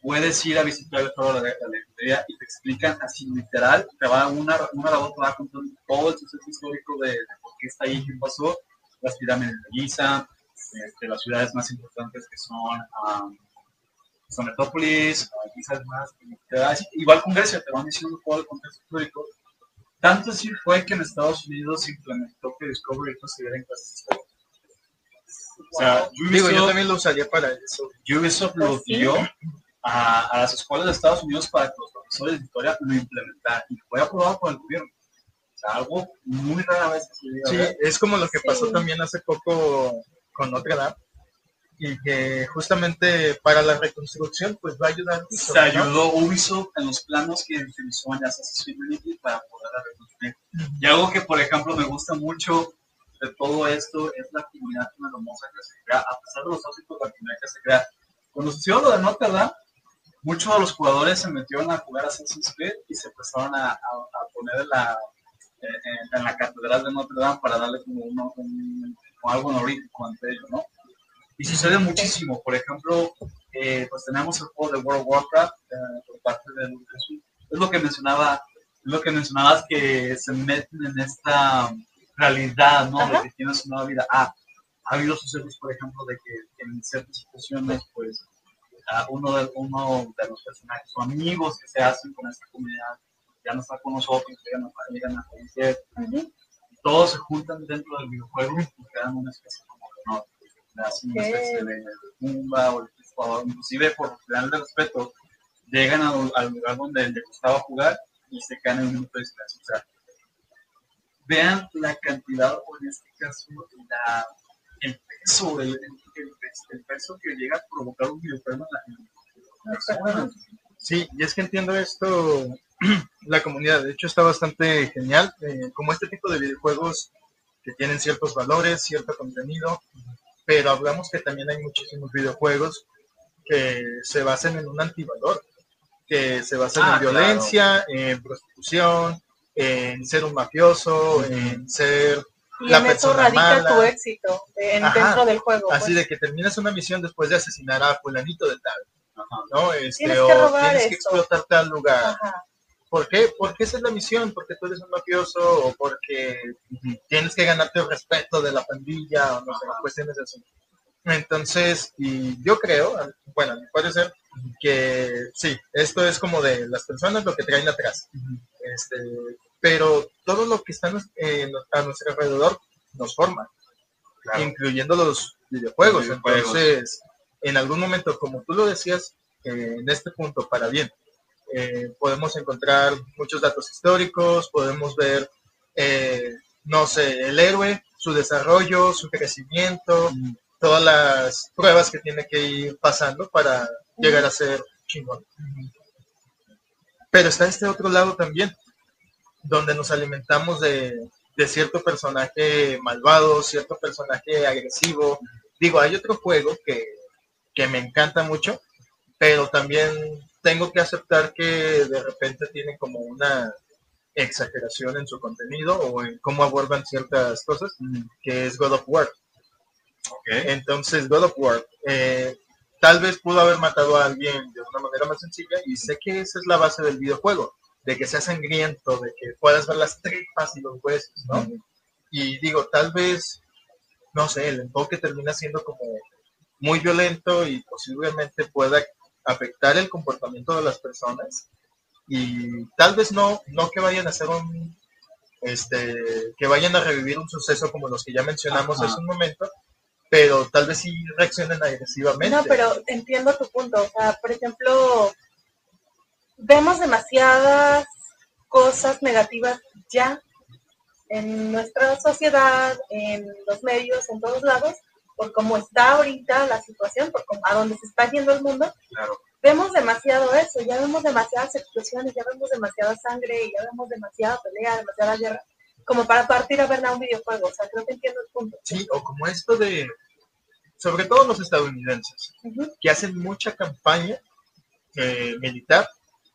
puedes ir a visitar el foro de la librería y te explican así literal, te va una, una labor, te va contando todo el suceso histórico de, por qué está ahí, qué pasó, las pirámides de Giza, este, las ciudades más importantes que son um, son Metópolis, Giza más, igual con Grecia, te van diciendo todo el contexto histórico. Tanto así fue que en Estados Unidos se implementó que Discovery se en clases históricas. O sea, Digo, yo también lo usaría para eso. Ubisoft lo ¿Ah, dio a, las escuelas de Estados Unidos para que los profesores de historia lo implementaran y fue aprobado por el gobierno. O sea, algo muy rara vez Sí, es como lo que pasó también hace poco con Notre Dame y que justamente para la reconstrucción pues va a ayudar. Se ayudó Ubisoft en los planos que utilizó en Assassin's Creed para poder reconstruir. Y algo que por ejemplo me gusta mucho de todo esto es la comunidad hermosa que se crea, a pesar de los de la comunidad que se crea. Cuando se lo de Notre Dame, muchos de los jugadores se metieron a jugar Assassin's Creed y se empezaron a, poner en la, en, la catedral de Notre Dame para darle como, uno, un, algo honorífico ante ellos, ¿no? Y sucede muchísimo. Por ejemplo, eh, pues tenemos el juego de World of Warcraft eh, por parte de es lo que mencionaba, lo que mencionabas que se meten en esta realidad, ¿no? De que tienes una vida. Ah, ha habido sucesos, por ejemplo, de que en ciertas situaciones, pues uno, de, uno de los personajes o amigos que se hacen con esta comunidad ya no está con nosotros, ya no llegan a conocer. Todos se juntan dentro del videojuego y crean una especie como de honor. Hacen una especie de tumba o inclusive por final de respeto, llegan al, lugar donde les gustaba jugar y se caen en un minuto de silencio. O sea, vean la cantidad, o en este caso, la, el peso, el, el, peso que llega a provocar un videojuego en la Sí, y es que entiendo esto, la comunidad, de hecho está bastante genial, eh, como este tipo de videojuegos que tienen ciertos valores, cierto contenido, pero hablamos que también hay muchísimos videojuegos que se basan en un antivalor, que se basan en ah, violencia, en prostitución, en ser un mafioso, en ser y en eso radica tu éxito dentro del juego. Así pues. de que terminas una misión después de asesinar a fulanito de tal. ¿no? Este, tienes que o tienes que explotar tal lugar. ¿Por qué? Porque esa es la misión, porque tú eres un mafioso o porque tienes que ganarte el respeto de la pandilla o no sé, cuestiones así. Entonces, y yo creo, bueno, puede ser que sí, esto es como de las personas lo que traen atrás. Este, pero todo lo que está a nuestro alrededor nos forma, incluyendo los videojuegos. Entonces, en algún momento, como tú lo decías, eh, en este punto, para bien, eh, podemos encontrar muchos datos históricos, podemos ver, eh, no sé, el héroe, su desarrollo, su crecimiento, mm. todas las pruebas que tiene que ir pasando para llegar a ser chingón. Pero está este otro lado también, donde nos alimentamos de, cierto personaje malvado, cierto personaje agresivo. Digo, hay otro juego que, me encanta mucho, pero también tengo que aceptar que de repente tiene como una exageración en su contenido o en cómo abordan ciertas cosas, que es God of War. Entonces, God of War, eh, tal vez pudo haber matado a alguien de una manera más sencilla y sé que esa es la base del videojuego de que sea sangriento, de que puedas ver las tripas y los huesos, ¿no? Y digo, tal vez, no sé, el enfoque termina siendo como muy violento y posiblemente pueda afectar el comportamiento de las personas y tal vez no, no que vayan a hacer un, este, que vayan a revivir un suceso como los que ya mencionamos hace un momento, pero tal vez sí reaccionen agresivamente. No, pero entiendo tu punto. O sea, por ejemplo, vemos demasiadas cosas negativas ya en nuestra sociedad, en los medios, en todos lados, por cómo está ahorita la situación, por cómo, a dónde se está yendo el mundo. Claro. Vemos demasiado eso, ya vemos demasiadas explosiones, ya vemos demasiada sangre, ya vemos demasiada pelea, demasiada guerra, como para partir a ver a un videojuego. O sea, creo que entiendo el punto. Sí, o como esto de, sobre todo los estadounidenses, que hacen mucha campaña eh, militar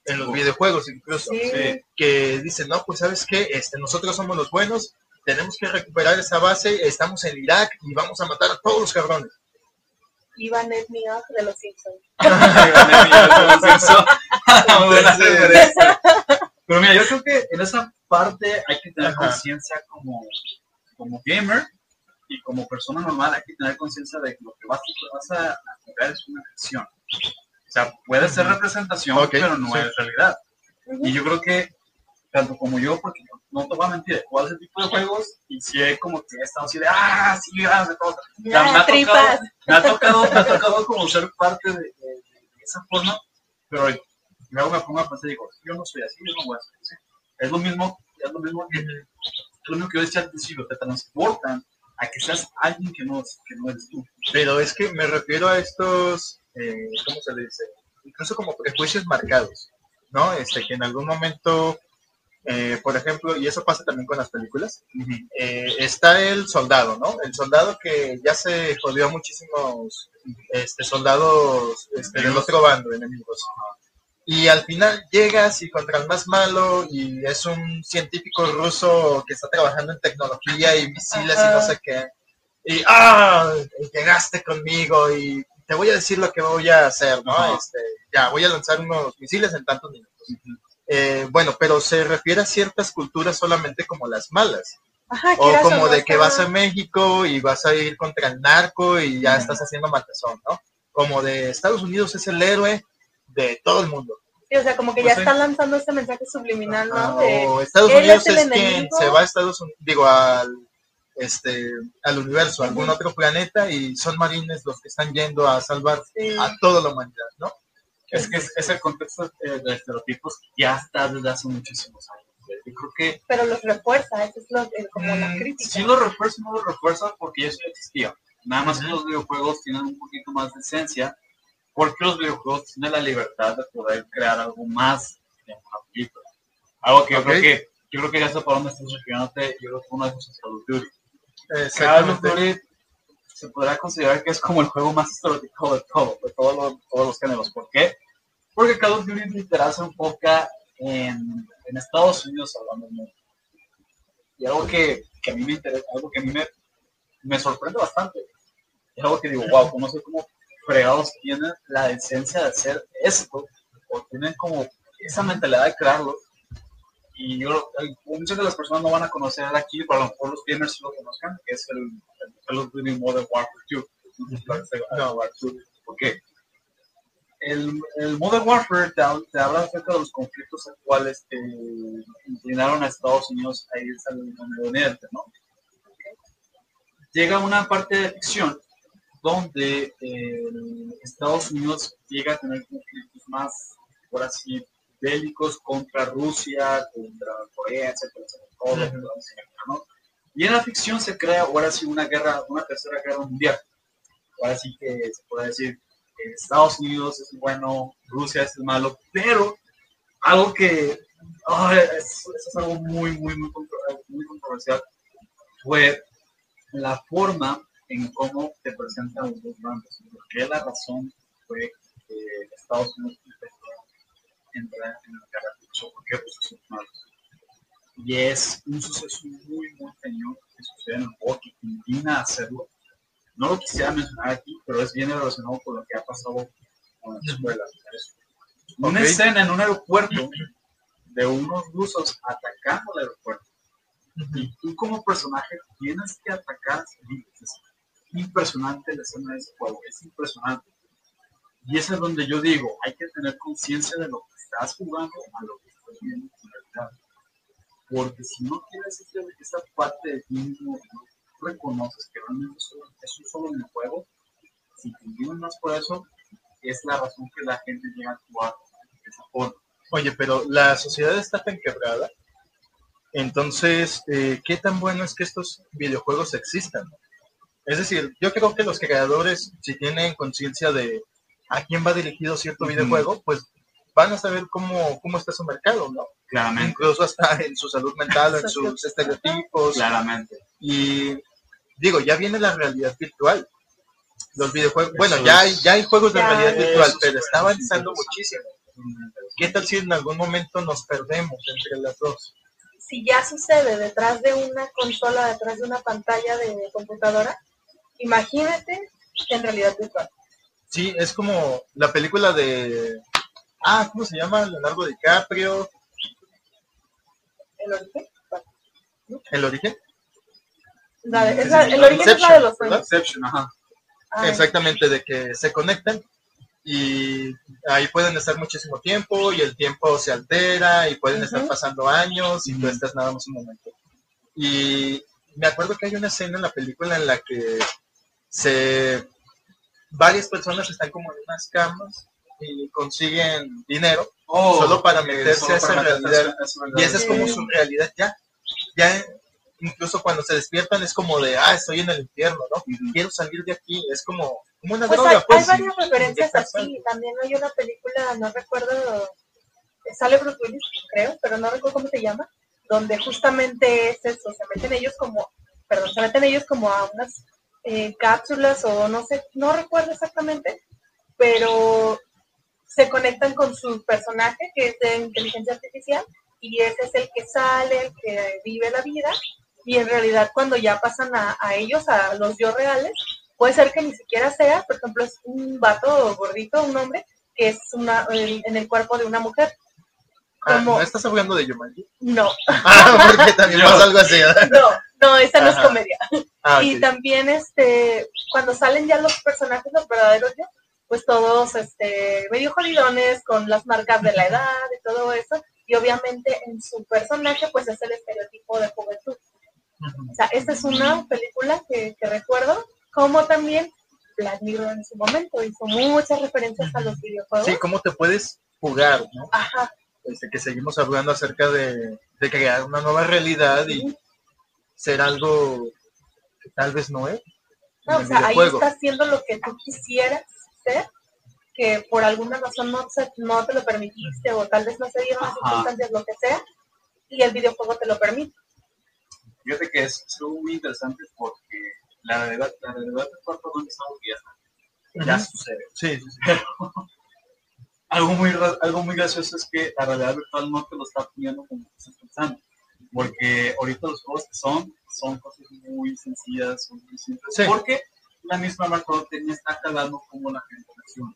en los videojuegos incluso, Sí. eh, que dicen, no, pues sabes qué, este, nosotros somos los buenos, tenemos que recuperar esa base, estamos en Irak y vamos a matar a todos los cabrones. Ivan Etniak de los Simpsons. Pero mira, yo creo que en esa parte hay que tener conciencia como, como gamer y como persona normal, hay que tener conciencia de que lo que vas, vas a, a jugar es una ficción. Sea, puede ser representación, Ok, pero no sí. es realidad. Y yo creo que, tanto como yo, porque no te voy a mentir, he jugado ese tipo de juegos y sí he como que he estado así de, ah, sí, ganas de todo. O sea, me, Ah, ha tripas. tocado, me ha tocado, me ha tocado como ser parte de, de- de esa forma, pero luego me pongo a pensar y digo, yo no soy así, yo no voy a ser así. Es lo mismo, es lo mismo que, es lo mismo que yo decía al principio, te transportan a que seas alguien que no, que no eres tú. Pero es que me refiero a estos, eh, ¿cómo se le dice? Incluso como prejuicios marcados, ¿no? Este, que en algún momento, eh, por ejemplo, y eso pasa también con las películas, eh, está el soldado, ¿no? El soldado que ya se jodió a muchísimos este, soldados este, del otro bando, enemigos. Y al final llegas y contra el más malo y es un científico ruso que está trabajando en tecnología y misiles y no sé qué. Y ¡ah! Llegaste conmigo y te voy a decir lo que voy a hacer, ¿no? Ajá. Este, ya, voy a lanzar unos misiles en tantos minutos. Eh, bueno, pero se refiere a ciertas culturas solamente como las malas. Ajá, O como de que vas a México y vas a ir contra el narco y ya estás haciendo matazón, ¿no? Como de Estados Unidos es el héroe de todo el mundo. Sí, o sea, como que Pues ya sí. están lanzando este mensaje subliminal, Ah, ¿no? De, o Estados Unidos es es, el quien enemigo. se va a Estados Unidos, digo, al, este, al universo, a algún otro planeta y son marines los que están yendo a salvar sí. a toda la humanidad, ¿no? Es que es, es el contexto eh, de estereotipos ya está desde hace muchísimos años. Yo creo que pero los refuerza, eso es lo, eh, como la Mm, crítica. Sí lo refuerza, no lo refuerza porque eso ya existía. Nada más que los videojuegos tienen un poquito más de esencia porque los videojuegos tienen la libertad de poder crear algo más de una película. Algo que yo Ok. creo que yo creo que ya sé para dónde estás refiriéndote, yo creo que uno de esos es Call of Duty. Duty se podrá considerar que es como el juego más estereotipo de todo, de todos los, todos los géneros. ¿Por qué? Porque Call of Duty literal se enfoca en, en Estados Unidos hablando mundo. Y algo que, que a mí me interesa, algo que a mí me, me sorprende bastante. Es algo que digo, wow, no sé cómo fregados tienen la esencia de hacer esto, o tienen como esa mentalidad de crearlo. Y yo, eh, muchas de las personas no van a conocer aquí, pero a lo mejor los gamers sí lo conozcan, que es el, el Call of Duty Modern Warfare 2. No sé si lo han jugado, Warfare 2. ¿Por qué? El, el Modern Warfare te, hab- te habla acerca de los conflictos actuales que inclinaron a Estados Unidos a irse al Medio Oriente, ¿no? Llega una parte de ficción donde eh, Estados Unidos llega a tener conflictos más, por así, bélicos contra Rusia, contra Corea, etcétera, etcétera, todo. Y en la ficción se crea ahora sí una guerra, una tercera guerra mundial. Ahora sí que se puede decir que Estados Unidos es bueno, Rusia es el malo, pero algo que es, eso es algo muy, muy, muy, muy controversial fue la forma en cómo te presentan los dos bandos. Porque la razón fue que Estados Unidos en la de Rusia, porque Rusia son malos. Y es un suceso muy, muy cañón que sucede en el juego que combina hacerlo. No lo quisiera mencionar aquí, pero es bien relacionado con lo que ha pasado con las escuelas. Una escena en un aeropuerto de unos rusos atacando el aeropuerto. Y tú como personaje tienes que atacar civiles. Es impresionante la escena de ese juego, es impresionante. Y eso es donde yo digo, hay que tener conciencia de lo que estás jugando a lo que estás viendo en realidad. Porque si no tienes esa parte de ti mismo, no reconoces que realmente es un- solo videojuego, si te viven más por eso, es la razón que la gente llega a de esa forma. Oye, pero la sociedad está tan quebrada. Entonces, eh, ¿qué tan bueno es que estos videojuegos existan? Es decir, yo creo que los creadores, si tienen conciencia de a quién va dirigido cierto videojuego, pues van a saber cómo, cómo está su mercado, ¿no? Claramente, Incluso hasta en su salud mental, en sus estereotipos. claramente. Y digo, ya viene la realidad virtual. Los videojuegos, bueno, ya hay, ya hay juegos de realidad virtual, es pero está avanzando muchísimo. ¿Qué tal si en algún momento nos perdemos entre las dos? Si ya sucede detrás de una consola, detrás de una pantalla de computadora, imagínate en realidad virtual. Sí, es como la película de. Ah, ¿cómo se llama? Leonardo DiCaprio, ¿El origen? El origen. La de- es la- el origen es la de los sueños. Inception, ajá. Ay, Exactamente, de que se conectan y ahí pueden estar muchísimo tiempo y el tiempo se altera y pueden estar pasando años y tú estás nada más un momento. Y me acuerdo que hay una escena en la película en la que se varias personas están como en unas camas y consiguen dinero Oh, Solo para meterse solo a esa realidad. a esa y esa es como su realidad ya. Ya incluso cuando se despiertan es como de, ah, estoy en el infierno, ¿no? Quiero salir de aquí. Es como, como una Pues droga, hay, hay pues. varias referencias así. También hay una película, no recuerdo, sale Bruce Willis, creo, pero no recuerdo cómo se llama, donde justamente es eso, se meten ellos como, perdón, se meten ellos como a unas eh, cápsulas o no sé, no recuerdo exactamente, pero se conectan con su personaje que es de inteligencia artificial y ese es el que sale, el que vive la vida y en realidad cuando ya pasan a, ellos, a los yo reales, puede ser que ni siquiera sea, por ejemplo, es un vato gordito, un hombre, que es una en el cuerpo de una mujer. Ah, Como, ¿No estás hablando de Yumanji? no, Ah, porque también Yo. pasa algo así. no, no, esa no es comedia. Ah, Y también este, cuando salen ya los personajes, los verdaderos yo, pues todos este, medio jodidones, con las marcas de la edad y todo eso, y obviamente en su personaje pues es el estereotipo de juventud. O sea, esta es una película que, que recuerdo, como también Black Mirror en su momento hizo muchas referencias a los videojuegos. Sí, ¿cómo te puedes jugar, no? Ajá, Este, que seguimos hablando acerca de, de crear una nueva realidad y ser algo que tal vez no es. en No, o el sea, ahí estás haciendo lo que tú quisieras ser, que por alguna razón no, se- no te lo permitiste o tal vez no se dieron las circunstancias, lo que sea, y el videojuego te lo permite. Fíjate que es, es muy interesante porque la realidad, la realidad donde estamos ya está. Ya Ujú. sucede. Sí, sí, sí. Algo muy, algo muy gracioso es que la realidad virtual no te lo está poniendo como estás pensando. Porque ahorita los juegos que son, son cosas muy sencillas, son muy simples. Sí. Porque la misma mercadotecnia está calando como la gente reacciona.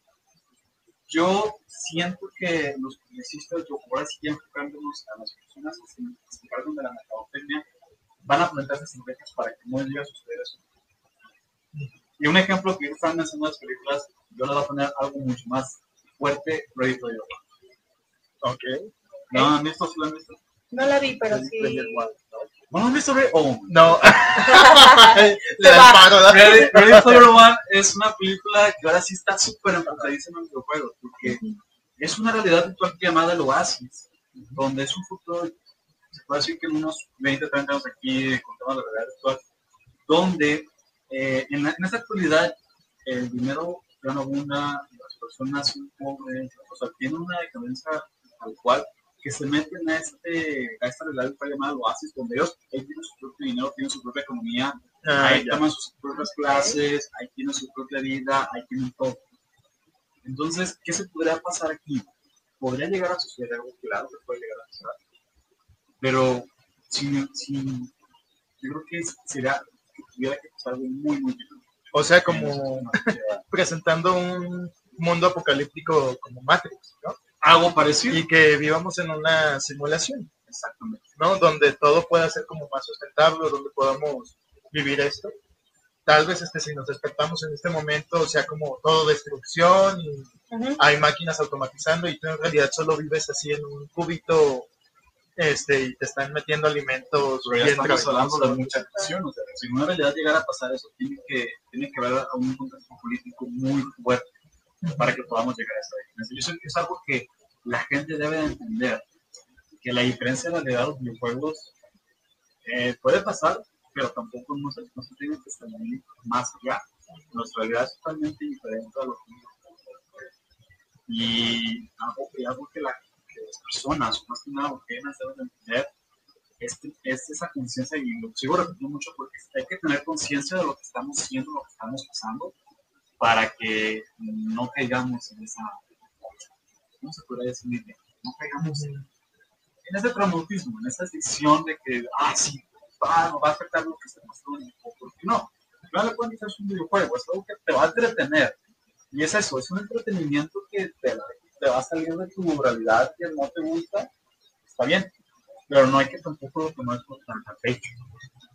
Yo siento que los publicistas, yo ahora sí enfocándonos a las personas que se, que se encargan de la mercadotecnia, van a plantearse estrategias para que no llegue a suceder eso. Y un ejemplo que están mencionando las películas, yo le voy a poner algo mucho más fuerte, Ready Player One. Ok. ¿No han visto? ¿Sí lo han visto? No la vi, pero sí. ¿No lo han visto? Ready? Oh, No. Le paro. Ready, Ready Player One es una película que ahora sí está súper enfocadísima en videojuegos, porque es una realidad virtual llamada el Oasis, donde es un futuro, se puede decir que en unos 20, 30 años aquí, con temas de realidad virtual, donde eh, en, la- en esta actualidad el dinero ya no abunda, personas son pobres, o sea, tienen una decadencia tal cual que se meten a, este, a esta realidad virtual llamada Oasis, donde ellos, ellos tienen su propio dinero, tienen su propia economía, Ah, ahí ya. toman sus propias clases, ahí tienen su propia vida, ahí tienen todo. Entonces, ¿qué se podría pasar aquí? Podría llegar a suceder algo, claro que puede llegar a suceder. Pero, si, si, yo creo que sería que tuviera que pasar algo muy, muy diferente. O sea, como presentando un mundo apocalíptico como Matrix, ¿no? Algo parecido. Y que vivamos en una simulación, Exactamente. ¿no? Donde todo pueda ser como más sustentable, donde podamos vivir esto. Tal vez este, si nos despertamos en este momento sea como todo destrucción y hay máquinas automatizando y tú en realidad solo vives así en un cubito este, y te están metiendo alimentos Pero ya bien estamos hablando de mucha acción. O sea, si en una realidad llegara a pasar eso, tiene que, tiene que haber a un contexto político muy fuerte para que podamos llegar a esa diferencia. Yo sé que es algo que la gente debe de entender que la diferencia de la realidad de los videojuegos eh, puede pasar, pero tampoco no se, no se tiene que salir más allá. Nuestra realidad es totalmente diferente a los videojuegos. Y algo, y algo que, la, que las personas, más que nada los deben de entender es, es esa conciencia, y lo sigo repitiendo mucho porque hay que tener conciencia de lo que estamos haciendo, lo que estamos pasando, para que no caigamos en esa, ¿cómo se podría decir? No caigamos en, ese traumatismo, en esa decisión de que, ah, sí, va, va a afectar lo que está pasando, porque no, al final de cuentas es un videojuego, es algo que te va a entretener, y es eso, es un entretenimiento que te, va a salir de tu realidad que no te gusta, está bien, pero no hay que tampoco tomar por tan a pecho.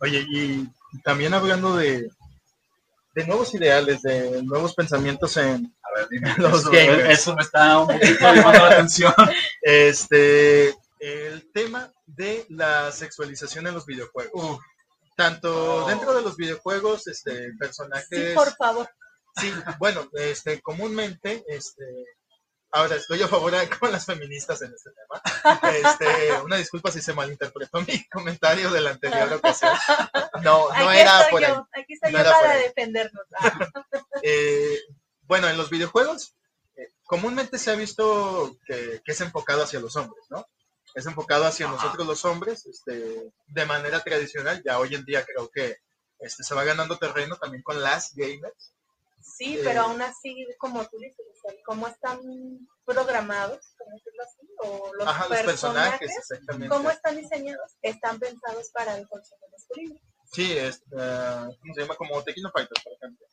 Oye, y también hablando de, de nuevos ideales, de nuevos pensamientos en A ver, dime, Los eso, gamers. eso me está un poquito llamando la atención. este el tema de la sexualización en los videojuegos. Tanto Oh. dentro de los videojuegos, este, personajes. Sí, por favor. Sí, bueno, este, comúnmente, este, ahora estoy a favor de- con las feministas en este tema. Este, una disculpa si se malinterpretó mi comentario de la anterior ocasión. No, no aquí era por ahí. yo, aquí estoy No yo para defendernos. Ah, Eh, bueno, en los videojuegos, eh, comúnmente se ha visto que, que es enfocado hacia los hombres, ¿no? Es enfocado hacia Ajá. nosotros los hombres, este, de manera tradicional. Ya hoy en día creo que este, se va ganando terreno también con las gamers. Sí, Eh. pero aún así, como tú dices, ¿cómo están programados, por decirlo así? O los, Ajá, los personajes, exactamente. ¿cómo están diseñados? Están pensados para el consumo masculino. Sí, es, ¿cómo se llama? Como Tequino Fighters, por ejemplo.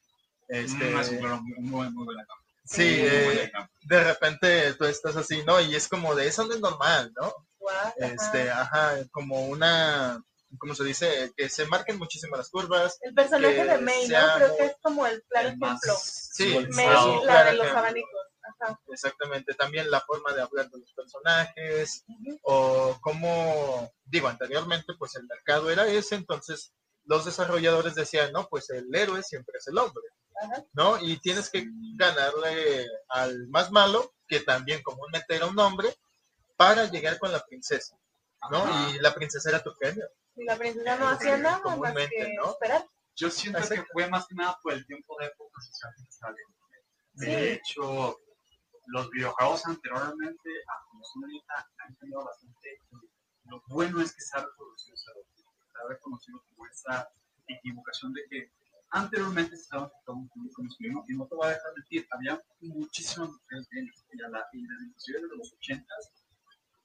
Este, Mm, es un buen- muy, muy, muy buena cámara. sí, Muy eh, de repente tú estás así, ¿no? Y es como de eso no es normal, ¿no? Guau, Este, ajá. ajá, como una, ¿cómo se dice? Que se marquen muchísimo las curvas. El personaje de May, ¿no? Creo muy- que es como el claro El más ejemplo. Sí. May, la claro de los ejemplo. abanicos. Ajá. Exactamente, también la forma de hablar de los personajes, o como, digo, anteriormente pues el mercado era ese, entonces los desarrolladores decían, no, pues el héroe siempre es el hombre, Ajá. ¿no? Y tienes que ganarle al más malo, que también comúnmente era un hombre, para llegar con la princesa, ¿no? Ajá. Y la princesa era tu premio. Y la princesa no hacía nada más que ¿no? esperar. Yo siento que fue más que nada por el tiempo de época social que está. De Sí. hecho, los videojuegos anteriormente a como son ahorita han cambiado bastante. Lo bueno es que se ha reconocido, error. se ha reconocido como esa equivocación de que anteriormente se estaba enfocando un público masculino y no te voy a dejar mentir, había muchísimas mujeres gamers y, a la, y desde inclusive desde los 80s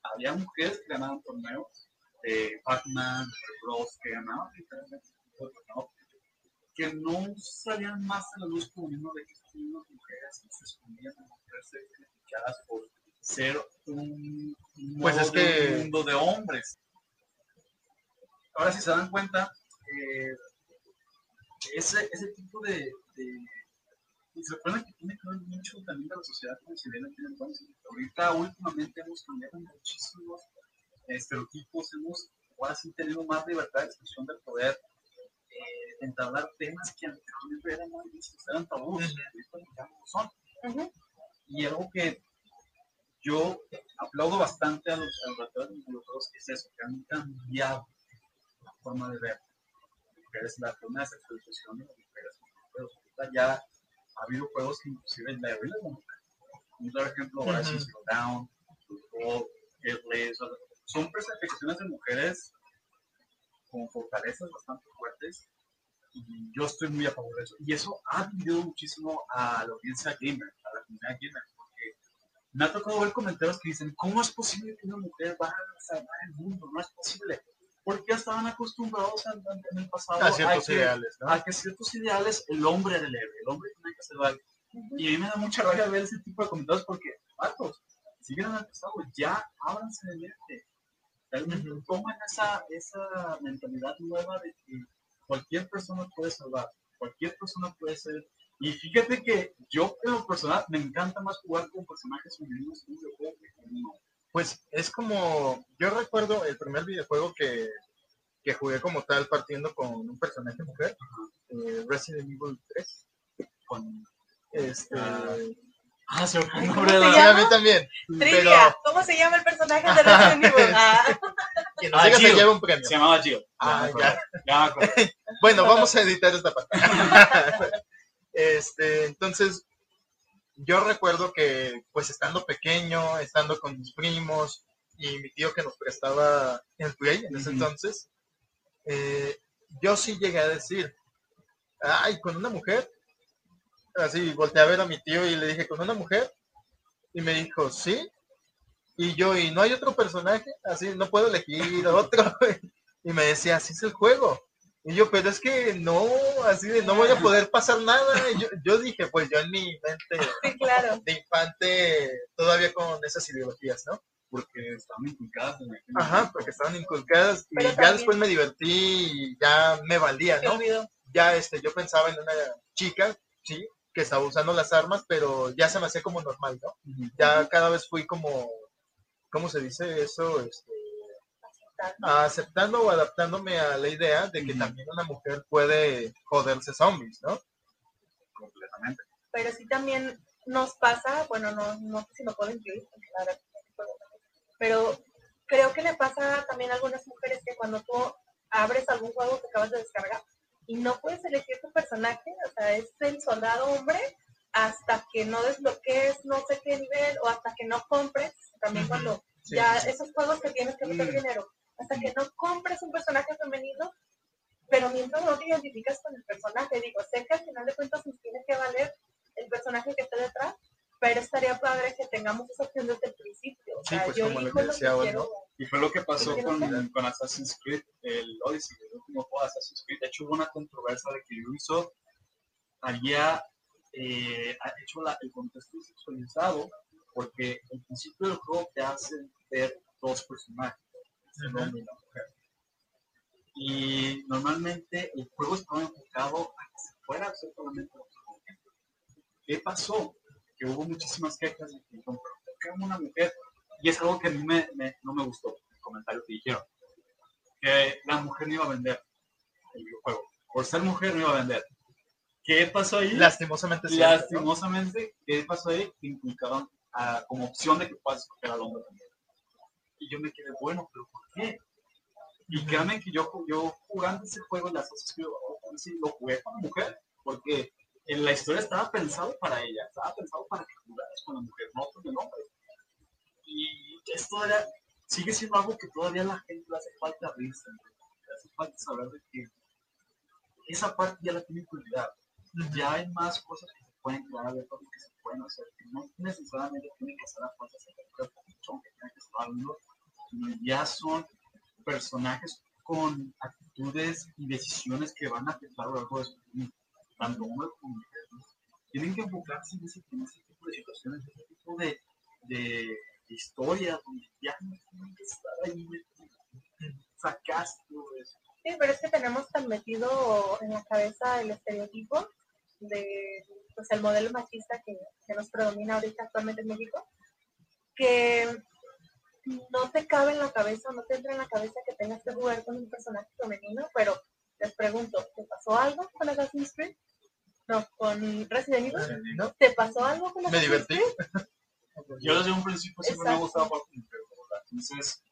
había mujeres que ganaban torneos de Pac-Man, de Bros, que ganaban que no salían más a la luz como mismo de que unas mujeres y se escondían de mujeres por ser un, un Pues es que- mundo de hombres. Ahora si se dan cuenta, eh, ese, ese tipo de, de y se recuerda que tiene que ver mucho también de la sociedad viene aquí entonces. Ahorita últimamente hemos cambiado muchísimos estereotipos, hemos ahora sí tenido más libertad de expresión del poder, eh, entablar temas que anteriormente eran muy vistos, eran tabús, no lo son. Ujú. Y algo que yo aplaudo bastante a los los videojuegos es eso, que han cambiado la forma de ver mujeres, la forma de sexualización de las mujeres ya ha habido juegos que inclusive la de la mujer. Un claro ejemplo, Ujú. Zero Dawn, Football, Gateway, son personificaciones de mujeres con fortalezas bastante fuertes y yo estoy muy a favor de eso. Y eso ha dividido muchísimo a la audiencia gamer, a la comunidad gamer, porque me ha tocado ver comentarios que dicen, ¿cómo es posible que una mujer vaya a salvar el mundo? No es posible. Porque estaban acostumbrados en, en el pasado A ciertos que, ideales, ¿no? a que ciertos ideales el hombre era el héroe, el hombre tenía que salvar. Y a mí me da mucha rabia ver ese tipo de comentarios porque, vatos, siguen en el pasado, ya ábranse de mente. Realmente toman esa, esa mentalidad nueva de que cualquier persona puede salvar, cualquier persona puede ser. Y fíjate que yo, en lo personal, me encanta más jugar con personajes femeninos en un videojuego que con uno. Pues es como, yo recuerdo el primer videojuego que, que jugué como tal partiendo con un personaje mujer, eh, Resident Evil 3. Con, Este, Ah, ah, se me fue el ¿Cómo nombre de la- a llama? mí también. Trivia, Pero ¿Cómo se llama el personaje de Resident Evil? Ah, Quien nos Ah, se lleva un premio. Se llamaba Jill. Ah. Ya me acuerdo. Bueno, vamos a editar esta parte. este, entonces, yo recuerdo que, pues, estando pequeño, estando con mis primos y mi tío que nos prestaba el Play en ese entonces, eh, yo sí llegué a decir, ay, con una mujer. Así, volteé a ver a mi tío y le dije, ¿con una mujer? Y me dijo, sí. Y yo, ¿y no hay otro personaje? Así, no puedo elegir otro. y me decía, así es el juego. Y yo, pero es que no, así de no voy a poder pasar nada. Y yo, yo dije, pues yo en mi mente sí, claro. de infante, todavía con esas ideologías, ¿no? Porque estaban inculcadas en aquel Ajá, momento. porque estaban inculcadas y Pero ya también- después me divertí y ya me valía, ¿no? Ya este, yo pensaba en una chica, sí, que estaba usando las armas, pero ya se me hacía como normal, ¿no? Ya cada vez fui como, ¿cómo se dice eso? Este, aceptando o adaptándome a la idea de que también una mujer puede joderse zombies, ¿no? Completamente. Pero sí también nos pasa, bueno, no, no sé si lo puedo incluir, porque la verdad no puedo, pero creo que le pasa también a algunas mujeres que cuando tú abres algún juego que acabas de descargar y no puedes elegir tu personaje, o sea, es el soldado hombre hasta que no desbloquees no sé qué nivel o hasta que no compres, también cuando Sí, ya sí. esos juegos que tienes que meter Mm. dinero, hasta que no compres un personaje femenino, pero mientras no te identificas con el personaje, digo, sé que al final de cuentas nos tiene que valer el personaje que está detrás, pero estaría padre que tengamos esa opción desde el principio. O Sí, sea, pues, yo como lo que decía quiero. Y fue lo que pasó ¿Qué con, con Assassin's Creed, el Odyssey, el último juego de Assassin's Creed. De hecho, hubo una controversia de que Ubisoft había eh, hecho la- el contexto sexualizado porque el principio del juego te hace ver dos personajes, el hombre y la mujer. Y normalmente el juego estaba enfocado a que se fuera a hacer solamente. ¿Qué pasó? Que hubo muchísimas quejas de que dijeron, "¿Pero por qué una mujer? Y es algo que a mí me, me- no me gustó, el comentario que dijeron. Que la mujer no iba a vender el videojuego. Por ser mujer no iba a vender. ¿Qué pasó ahí? Lastimosamente. Lastimosamente, ¿qué pasó ahí? Que inculcaron ah, como opción de que puedas escoger al hombre también. Y yo me quedé, bueno, pero ¿por qué? Y créanme que yo, yo jugando ese juego, las cosas que yo sí, lo jugué con la mujer, porque en la historia estaba pensado para ella, estaba pensado para que jugaras con la mujer, no con el hombre. Y esto era, sigue siendo algo que todavía la gente le hace falta abrirse, le hace falta saber de que esa parte ya la tienen que olvidar ya hay más cosas que se pueden crear, de cosas que se pueden hacer, que no necesariamente tienen que ser a fuerzas de que tienen que ser algo, sino ya son personajes con actitudes y decisiones que van a afectar a lo largo de su vida, tanto hombres como. Tienen que enfocarse en ese, en ese tipo de situaciones, en ese tipo de, de historias, donde ya no tienen que estar ahí metidos. sacaste todo eso. Sí, pero es que tenemos tan metido en la cabeza el estereotipo de pues, el modelo machista que, que nos predomina ahorita actualmente en México, que no te cabe en la cabeza, no te entra en la cabeza que tengas que jugar con un personaje femenino, pero les pregunto, ¿te pasó algo con Assassin's Creed? No, con Resident Evil. ¿Te pasó algo con Me Assassin's divertí. Yo desde un principio siempre me ha Exacto. gustado ¿verdad? Entonces,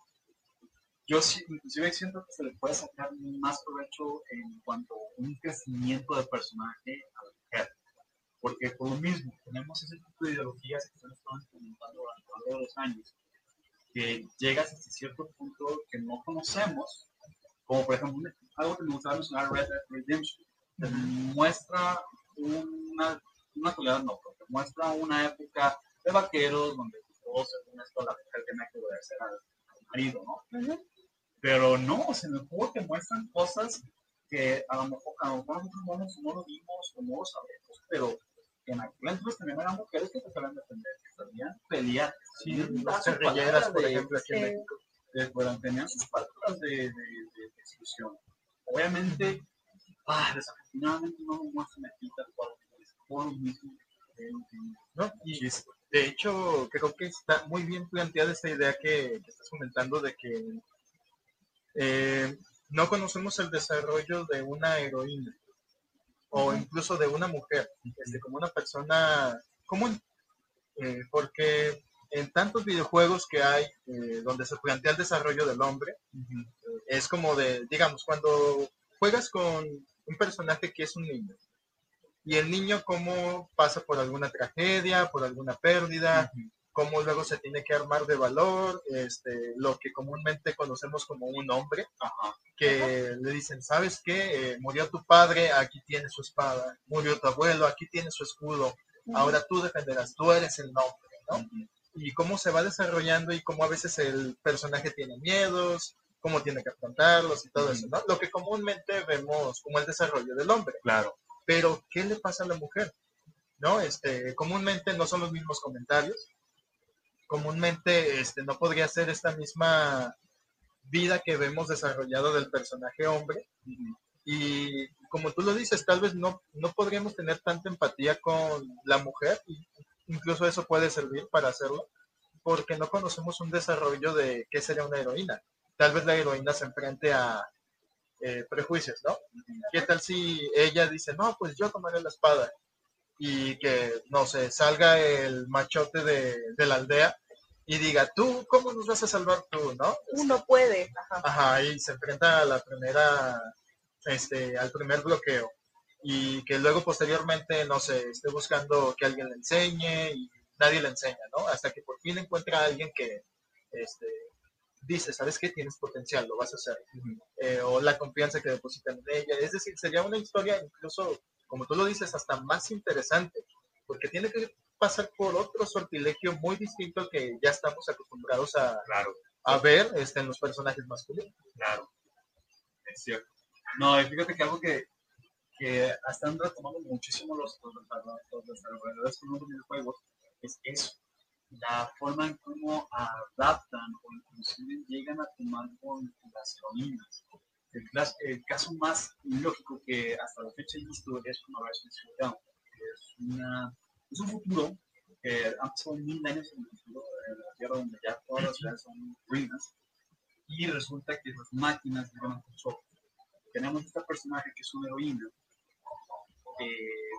yo sí, inclusive siento que se le puede sacar más provecho en cuanto a un crecimiento de personaje a la mujer. Porque por lo mismo, tenemos ese tipo de ideologías que se han estado implementando durante a lo largo de los años, que llegas hasta cierto punto que no conocemos, como por ejemplo, algo que me gustaría mencionar, Red Dead Redemption, te muestra una, una actualidad no, porque muestra una época de vaqueros donde todos según esto la mujer tenía que obedecer al, al marido, ¿no? Ujú. Pero no, o sea, en el juego te muestran cosas que a lo mejor, a lo mejor nosotros no, nos- no lo vimos o no lo sabemos, pero en aquel entonces también eran mujeres que se sabían defender, que sabían pelear, que Sí, las guerrilleras, por ejemplo, aquí en. México. de- bueno, tenían sus palabras de, de, de, de discusión. Obviamente, ah, desafortunadamente no muestran aquí tal cual, es por lo mismo que ¿no? Y de hecho, creo que está muy bien planteada esta idea que, que estás comentando de que eh, no conocemos el desarrollo de una heroína o incluso de una mujer, este, como una persona común. Eh, porque en tantos videojuegos que hay eh, donde se plantea el desarrollo del hombre, es como de, digamos, cuando juegas con un personaje que es un niño, y el niño cómo pasa por alguna tragedia, por alguna pérdida, cómo luego se tiene que armar de valor, este, lo que comúnmente conocemos como un hombre, que le dicen, ¿sabes qué? Eh, murió tu padre, aquí tiene su espada, murió tu abuelo, aquí tiene su escudo, ahora tú defenderás, tú eres el nombre, ¿no? Y cómo se va desarrollando y cómo a veces el personaje tiene miedos, cómo tiene que afrontarlos y todo eso, ¿no? Lo que comúnmente vemos como el desarrollo del hombre. Claro. Pero, ¿qué le pasa a la mujer? ¿No? Este, comúnmente no son los mismos comentarios. Comúnmente este, no podría ser esta misma vida que vemos desarrollado del personaje hombre. Y como tú lo dices, tal vez no, no podríamos tener tanta empatía con la mujer. Incluso eso puede servir para hacerlo, porque no conocemos un desarrollo de qué sería una heroína. Tal vez la heroína se enfrente a eh, prejuicios, ¿no? ¿Qué tal si ella dice, no, pues yo tomaré la espada y que, no sé, salga el machote de, la aldea y diga, tú, ¿cómo nos vas a salvar tú, no? Uno puede. Ajá. Ajá, y se enfrenta a la primera, este, al primer bloqueo y que luego posteriormente, no sé, esté buscando que alguien le enseñe y nadie le enseña, ¿no? Hasta que por fin encuentra a alguien que, este, dice, ¿sabes qué? Tienes potencial, lo vas a hacer. Eh, o la confianza que depositan en ella. Es decir, sería una historia incluso, como tú lo dices, hasta más interesante, porque tiene que pasar por otro sortilegio muy distinto al que ya estamos acostumbrados a, a ver este, en los personajes masculinos. Claro, es cierto. No, fíjate que algo que, que están retomando muchísimo los, los, los, desarrolladores con los videojuegos es eso la forma en cómo adaptan o inclusive llegan a tomar con las heroínas. El, caso más lógico que hasta la fecha he visto es como Horizon Zero es, una, es un futuro que han pasado mil años en el futuro de la Tierra donde ya todas las ciudades son ruinas y resulta que las máquinas llegan a nosotros. Tenemos esta personaje que es una heroína,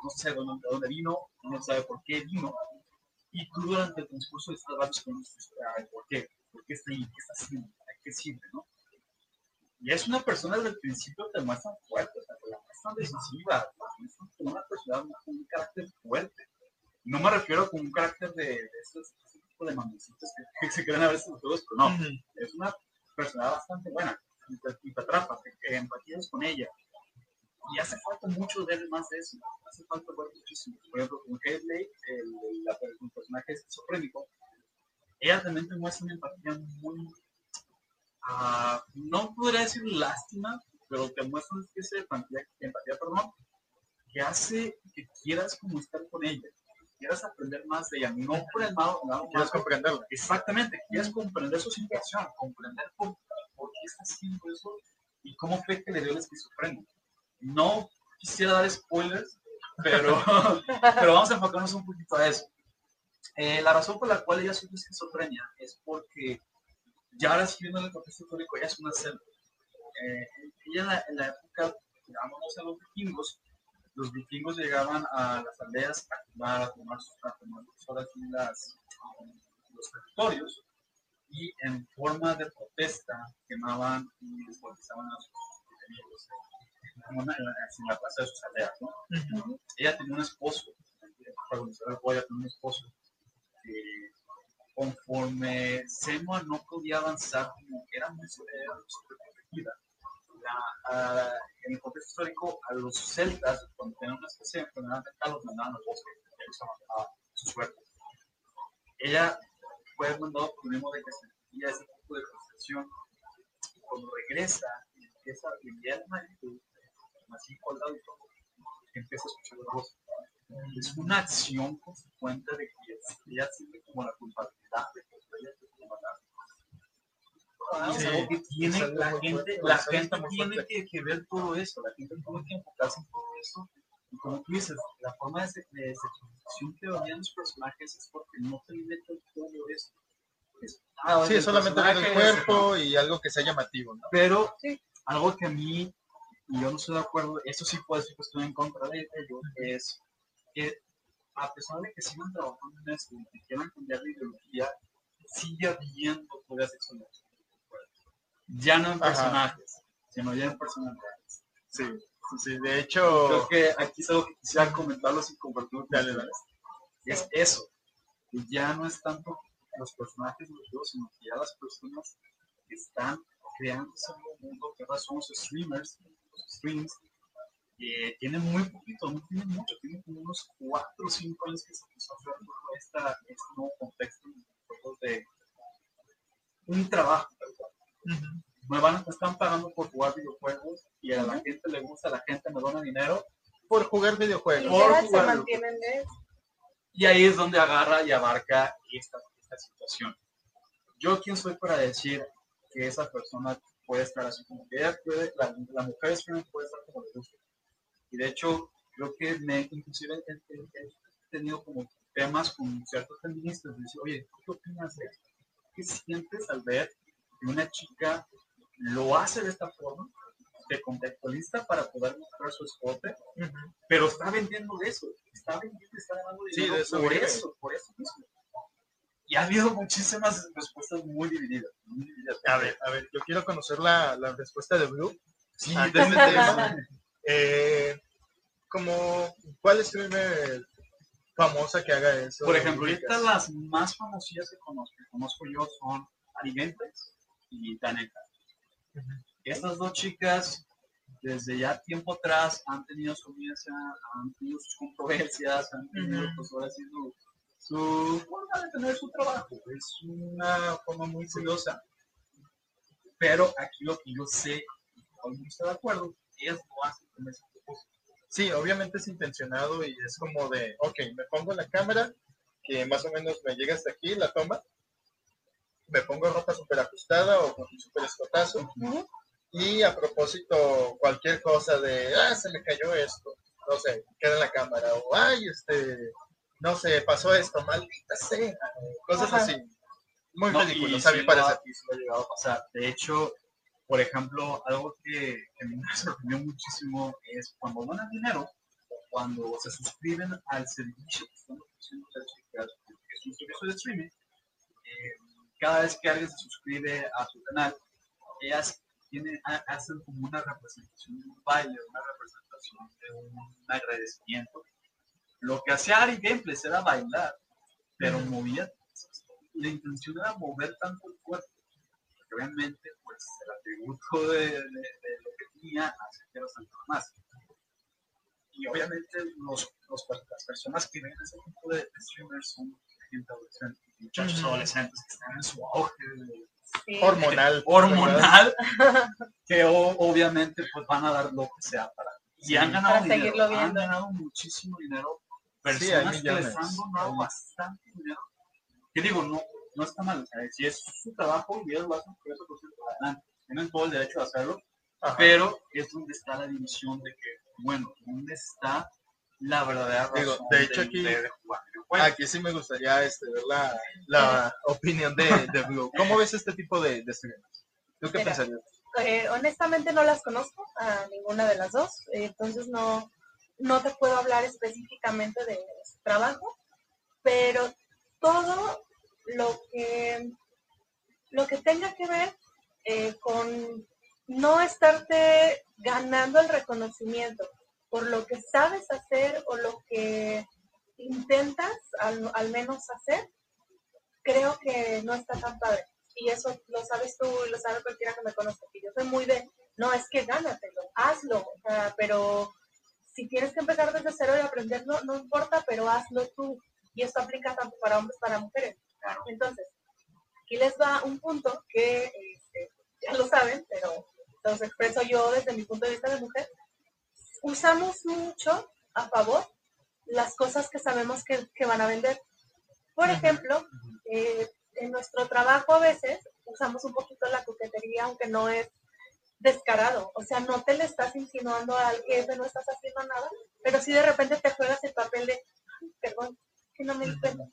no sé de dónde, de dónde vino, no sabe por qué vino, y tú durante el transcurso de estas conoces por qué, por qué está ahí, qué está haciendo, a qué sirve, ¿no? Y es una persona desde el principio te muestra fuerte, o sea, te la muestran decisiva, como una persona con un carácter fuerte. No me refiero con un carácter de, de esos, ese tipo de mamecitos que, se creen a veces todos, pero no, es una persona bastante buena y te, y te atrapa, te empatizas con ella, y hace falta mucho ver más de eso. Hace falta ver muchísimo. Por ejemplo, con Headley, el, el, personaje esquizofrénico, ella también te muestra una empatía muy. Uh, no podría decir lástima, pero te muestra una especie de empatía, empatía perdón, que hace que quieras como estar con ella, quieras aprender más de ella, no por el lado, no, quieras comprenderla. Exactamente, quieras comprender su situación, comprender por, por qué está haciendo eso y cómo cree que le dio el esquizofrénico. No quisiera dar spoilers, pero, pero vamos a enfocarnos un poquito a eso. Eh, la razón por la cual ella sufre esquizofrenia es porque ya ahora siguiendo el contexto histórico, ella es una celda. Eh, ella en la, época, digamos, a los vikingos, los vikingos llegaban a las aldeas a quemar, a tomar, a tomar las, los territorios y en forma de protesta quemaban y descuartizaban a sus enemigos en, la plaza de sus aldeas, ¿no? Ella tenía un esposo, protagonizador tenía un esposo conforme Semua no podía avanzar, como era muy, protegida. en el contexto histórico, a los celtas, cuando tenían una especie de enfermedad mental, los mandaban al bosque, ellos su suerte. Ella fue mandada por un de que sentía ese tipo de frustración. Cuando regresa, empieza a vivir una actitud así colgado y todo, empieza a escuchar la voz. Es una acción consecuente de ella siente como la culpabilidad de que. Ah, algo que tiene, la gente, la gente tiene que, que, ver todo eso, la gente tiene que enfocarse en todo eso. Y como tú dices, la forma de, de que venían los personajes es porque no te meten todo eso. Es, ah, sí, solamente el cuerpo y algo que sea llamativo, ¿no? Pero sí. algo que a mí y yo no estoy de acuerdo, eso sí puede ser que estoy en contra de ello, es que a pesar de que sigan trabajando en esto y que quieran cambiar la ideología, sigue habiendo en los Ya no en Ajá. personajes, sino ya en personas reales. Sí, sí, de hecho, Creo que aquí es algo que quisiera comentarlo sin compartir. Dale, dale. Es eso. Que ya no es tanto los personajes los juegos, sino que ya las personas están creando ese nuevo mundo que ahora son los streamers, los streams, que tienen muy poquito, no tienen mucho, tienen como unos 4 o 5 años que se empezó a hacer todo esta, este nuevo contexto de un trabajo. Me van, me están pagando por jugar videojuegos y a la gente le gusta, la gente me dona dinero por jugar Y videojuegos. se mantienen de. Y ahí es donde agarra y abarca esta, esta situación. Yo, ¿quién soy para decir que esa persona puede estar así como que ella puede, la, la mujer puede estar como le gusta? Y de hecho, creo que me, inclusive he, he- he tenido como temas con ciertos feministas, de decir, oye, ¿tú ¿qué opinas de esto? ¿Qué sientes al ver que una chica lo hace de esta forma? Se contextualiza para poder mostrar su escote, pero está vendiendo de eso, está vendiendo, está ganando Sí, dinero de eso por vive. eso, por eso mismo. Y ha habido muchísimas respuestas muy divididas. Muy divididas. A ver, a ver, yo quiero conocer la, la respuesta de Blue. sí, antes de eso. eh, como, ¿cuál streamer famosa que haga eso? Por ejemplo, ahorita las más famosillas que conozco, que conozco yo son Alimentes y Taneka. Ujú. Estas dos chicas, desde ya tiempo atrás, han tenido su audiencia, han tenido sus controversias, han tenido, pues ahora sí, su, su forma de tener su trabajo. Es una forma muy curiosa. Pero aquí lo que yo sé, y todo el mundo está de acuerdo, con ese propósito. Sí, obviamente es intencionado y es como de, ok, me pongo la cámara, que más o menos me llega hasta aquí, la toma, me pongo ropa súper ajustada o con un súper escotazo, Ujú. y a propósito, cualquier cosa de, ah, se me cayó esto, no sé, queda en la cámara, o ay, este, no sé, pasó esto, maldita sea, cosas Ajá. así. Muy No, ridículo, y a mi parecer. llegado a pasar. De hecho, por ejemplo, algo que, que me sorprendió muchísimo es cuando donan dinero, o cuando se suscriben al servicio que están ofreciendo las chicas, que es un servicio de streaming, eh, cada vez que alguien se suscribe a su canal, ellas tienen, ha- hacen como una representación de un baile, una representación de un agradecimiento. Lo que hacía Ari Gameplays era bailar, pero movía la intención era mover tanto el cuerpo, que obviamente pues el atributo de, de- de lo que tenía hace que resaltara más. Y obviamente los, los- las personas que ven ese tipo de, de streamers son gente adolescente, muchachos Ujú. adolescentes que están en su auge de- Sí. Hormonal. hormonal, que o- obviamente pues van a dar lo que sea para. Y han ganado Para dinero, han ganado muchísimo dinero. Sí, Personas que les han donado bastante dinero. Que digo, no, no está mal. o sea, si es su trabajo y ellos lo hacen por eso, pues adelante. Tienen todo el derecho de hacerlo. Ajá. Pero es donde está la división de que, bueno, ¿dónde está la verdadera razón Digo, de hecho, aquí- de, de jugar videojuegos? Aquí sí me gustaría este, ver la, la opinión de, de Blue. ¿Cómo ves este tipo de, de streamers? ¿Tú qué Mira. pensarías? Eh, honestamente no las conozco a ninguna de las dos, eh, entonces no, no te puedo hablar específicamente de su trabajo, pero todo lo que, lo que tenga que ver eh, con no estarte ganando el reconocimiento por lo que sabes hacer o lo que intentas al, al menos hacer, creo que no está tan padre. Y eso lo sabes tú y lo sabe cualquiera que me conozca. Que yo soy muy de, no, es que gánatelo, hazlo. o sea, pero si tienes que empezar desde cero y aprenderlo, no importa, pero hazlo tú. Y esto aplica tanto para hombres como para mujeres. Entonces, aquí les va un punto que este, ya lo saben, pero los expreso yo desde mi punto de vista de mujer. Usamos mucho a favor las cosas que sabemos que, que van a vender. Por ejemplo, eh, en nuestro trabajo a veces usamos un poquito la coquetería, aunque no es descarado. O sea, no te le estás insinuando al jefe, no estás haciendo nada, pero si de repente te juegas el papel de, "Ay, perdón, que no me di cuenta.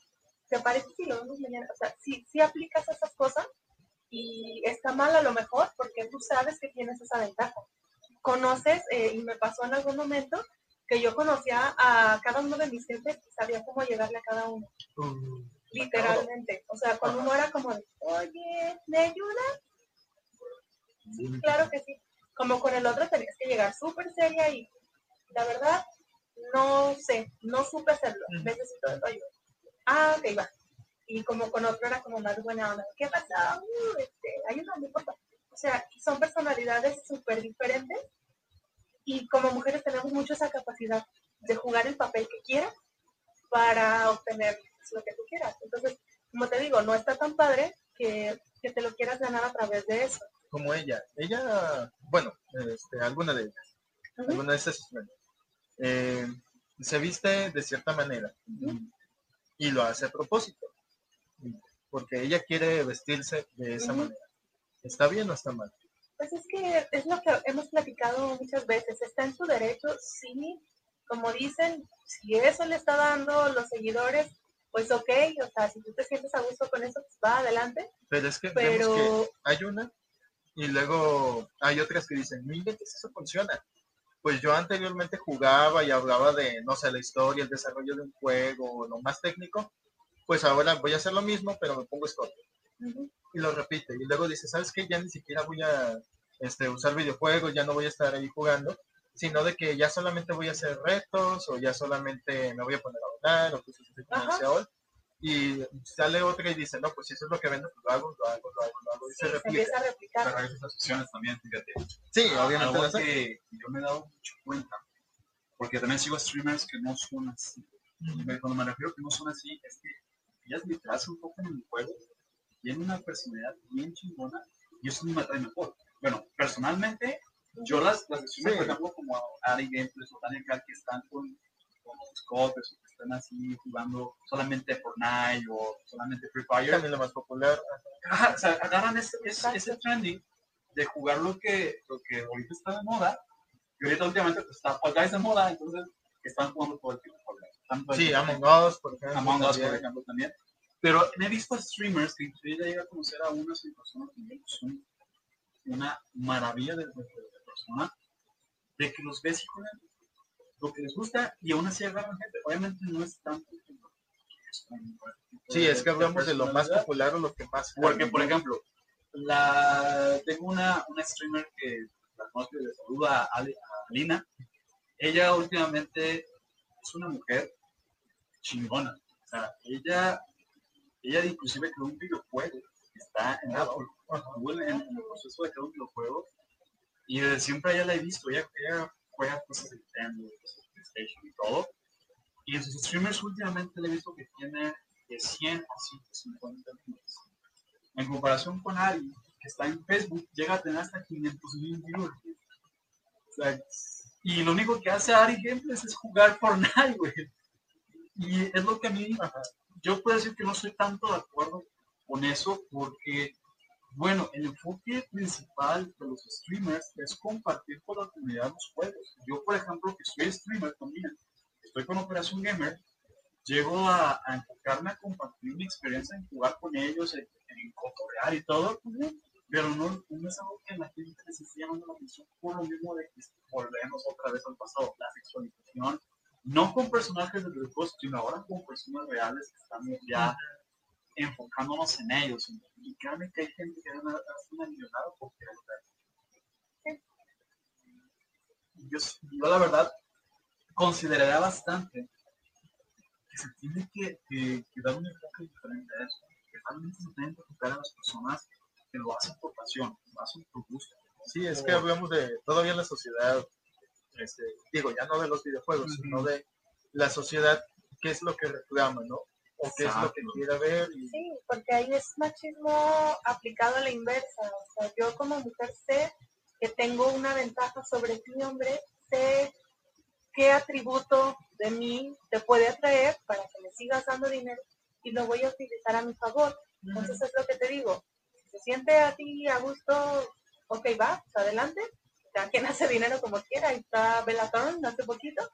¿Te parece si lo vemos mañana? O sea, si, si aplicas esas cosas y está mal a lo mejor porque tú sabes que tienes esa ventaja. Conoces, eh, y me pasó en algún momento, que yo conocía a cada uno de mis jefes y sabía cómo llegarle a cada uno. Uh, Literalmente. O sea, cuando Ajá. uno era como, de, oye, ¿me ayudas? Sí, claro que sí. Como con el otro tenías que llegar súper seria y la verdad, no sé, no supe hacerlo. Ujú. Necesito de tu ayuda. Ah, ok, va. Y como con otro era como más buena onda. ¿Qué pasa? Uh, este, ayúdame, por favor. O sea, son personalidades súper diferentes y como mujeres tenemos mucho esa capacidad de jugar el papel que quieras para obtener lo que tú quieras. Entonces, como te digo, no está tan padre que, que te lo quieras ganar a través de eso. como ella. Ella, bueno, este, alguna de ellas, Ujú. alguna de estas eh, se viste de cierta manera Ujú. Y lo hace a propósito, porque ella quiere vestirse de esa manera. ¿Está bien o está mal? Pues es que es lo que hemos platicado muchas veces. Está en su derecho, sí, como dicen, si eso le está dando los seguidores, pues ok, o sea, si tú te sientes a gusto con eso, pues va adelante. Pero es que que Pero, hay una y luego hay otras que dicen, no inventes, eso funciona. Pues yo anteriormente jugaba y hablaba de, no sé, la historia, el desarrollo de un juego, lo más técnico, pues ahora voy a hacer lo mismo, pero me pongo ujú, Y lo repite. Y luego dice, ¿sabes qué? Ya ni siquiera voy a este, usar videojuegos, ya no voy a estar ahí jugando, sino de que ya solamente voy a hacer retos o ya solamente me voy a poner a hablar o cosas así Y sale otra y dice, no, pues si eso es lo que vendo, pues lo hago, lo hago, lo hago, lo hago. Y sí, se se replica. empieza a replicar. Pero hay otras opciones también, fíjate. Sí, Ah, obviamente las que yo me he dado mucho cuenta, porque también sigo streamers que no son así. Y me- cuando me refiero que no son así, es que ellas literal se enfocan en el juego, tienen una personalidad bien chingona y eso me atrae mejor. Bueno, personalmente, yo las, las streamers, Sí. por ejemplo, como Ari Gameplays o Daniel Cal, que están con, con que están así jugando solamente Fortnite o solamente Free Fire, También lo más popular. Ajá, o sea, agarran ese, ese, ese trending de jugar lo que, lo que ahorita está de moda, y ahorita últimamente pues, está Fall Guys de moda, entonces están jugando todo el tiempo Fall Guys. Sí, Among Us, por ejemplo. Among Us, por ejemplo, también. Pero me he visto streamers que inclusive ya llegué a conocer a unas personas que son una maravilla de, de- de persona, de que los ves y juegan lo que les gusta y aún así agarran gente. Obviamente no es tanto Sí, es que hablamos de lo más popular o lo que más... Porque, por ejemplo, la, tengo una, una streamer que la conozco y le saluda a, Ali- a Alina. Ella últimamente es una mujer chingona. O sea, ella, ella inclusive creó un videojuego que está en Apple. Estuvo en, el proceso de crear un videojuego y desde siempre ella la he visto. Ella, ella juega cosas de Nintendo, cosas de PlayStation y todo. Y en sus streamers últimamente le he visto que tiene de 100 a 150 views. En comparación con alguien que está en Facebook, llega a tener hasta 500 mil viewers. O sea, y lo único que hace Ari Gameplays es jugar Fortnite, güey. Y es lo que a mí, yo puedo decir que no estoy tanto de acuerdo con eso, porque, bueno, el enfoque principal de los streamers es compartir con la comunidad los juegos. Yo, por ejemplo, que soy streamer también, estoy con Operación Gamer, llego a, a enfocarme a compartir mi experiencia en jugar con ellos, en, en y todo, pero no, no es algo que a la gente les llamando la atención por lo mismo de que volvemos otra vez al pasado, la sexualización, no con personajes de videojuegos, sino ahora con personas reales que estamos ya enfocándonos en ellos. Y créanme que hay gente que hasta una millonada por querer. Yo, yo la verdad consideraría bastante que se tiene que, que- que dar un enfoque diferente a eso. Que realmente se tienen que enfocar a las personas que lo hacen por pasión, lo hacen por gusto. Sí, es que hablamos de todavía la sociedad, este, digo, ya no de los videojuegos, sino de la sociedad, qué es lo que reclama, ¿no? O qué es lo que Exacto. quiere ver. Y, Sí, porque ahí es machismo aplicado a la inversa. O sea, yo como mujer sé que tengo una ventaja sobre ti, hombre, sé qué atributo de mí te puede atraer para que me sigas dando dinero y lo voy a utilizar a mi favor. Entonces es lo que te digo. Si se siente a ti a gusto, ok, va, pues adelante. Cada quien hace dinero como quiera. Ahí está Bella Thorne hace poquito.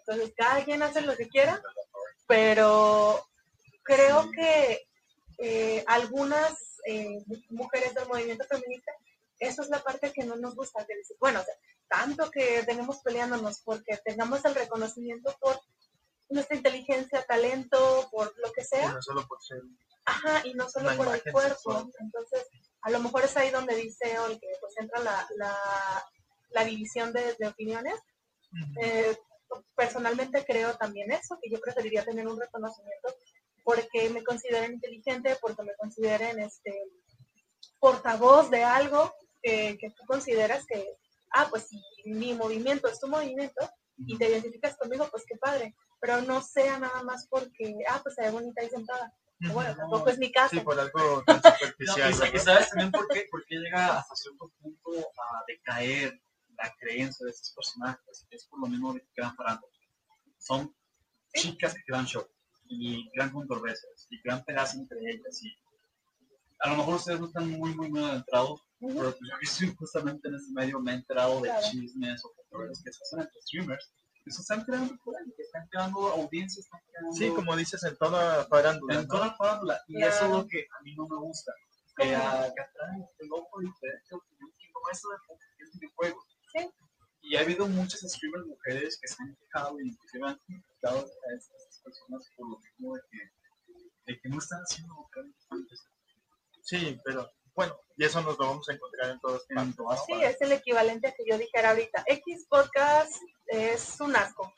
Entonces cada quien hace lo que quiera. Pero creo que eh, algunas eh, mujeres del movimiento feminista, eso es la parte que no nos gusta. Que decir, bueno, o sea, tanto que tenemos peleándonos porque tengamos el reconocimiento por nuestra inteligencia, talento, por lo que Y sea. no solo por ser. Ajá, y no solo por el cuerpo. sexual. Entonces, a lo mejor es ahí donde dice Ol que pues entra la, la, la división de, de opiniones. Eh, personalmente creo también eso, que yo preferiría tener un reconocimiento porque me consideren inteligente, porque me consideren este portavoz de algo que, que tú consideras que, ah, pues si mi movimiento es tu movimiento y te identificas conmigo, pues qué padre, pero no sea nada más porque, ah, pues se ve bonita ahí sentada. Bueno, tampoco es mi caso. Sí, por algo tan No, superficial. y, sa- y sabes también por qué, por qué llega hasta cierto punto a decaer la creencia de estos personajes. Es por lo mismo que quedan parando. Son chicas que crean show y crean controversias y crean peleas entre ellas. Y a lo mejor ustedes no están muy, muy, muy adentrados, Ujú. pero pues yo que estoy justamente en ese medio me he enterado de Claro. chismes o controversias que se hacen entre streamers. Que se están creando polémica, están creando audiencias, están creando Sí, como dices, en toda farándula. en ¿no? toda farándula. Y Claro. eso es lo que a mí no me gusta. Que, que atraen el ojo diferente opinión que no es de el videojuego. Sí. Y ha habido muchas streamers mujeres que se han quejado y inclusive han criticado a estas personas por lo mismo de que, de que no están haciendo antes. Sí, pero bueno, y eso nos lo vamos a encontrar en todas En partes. todas Sí, partes. es el equivalente a que yo dijera ahorita, X podcast es un asco.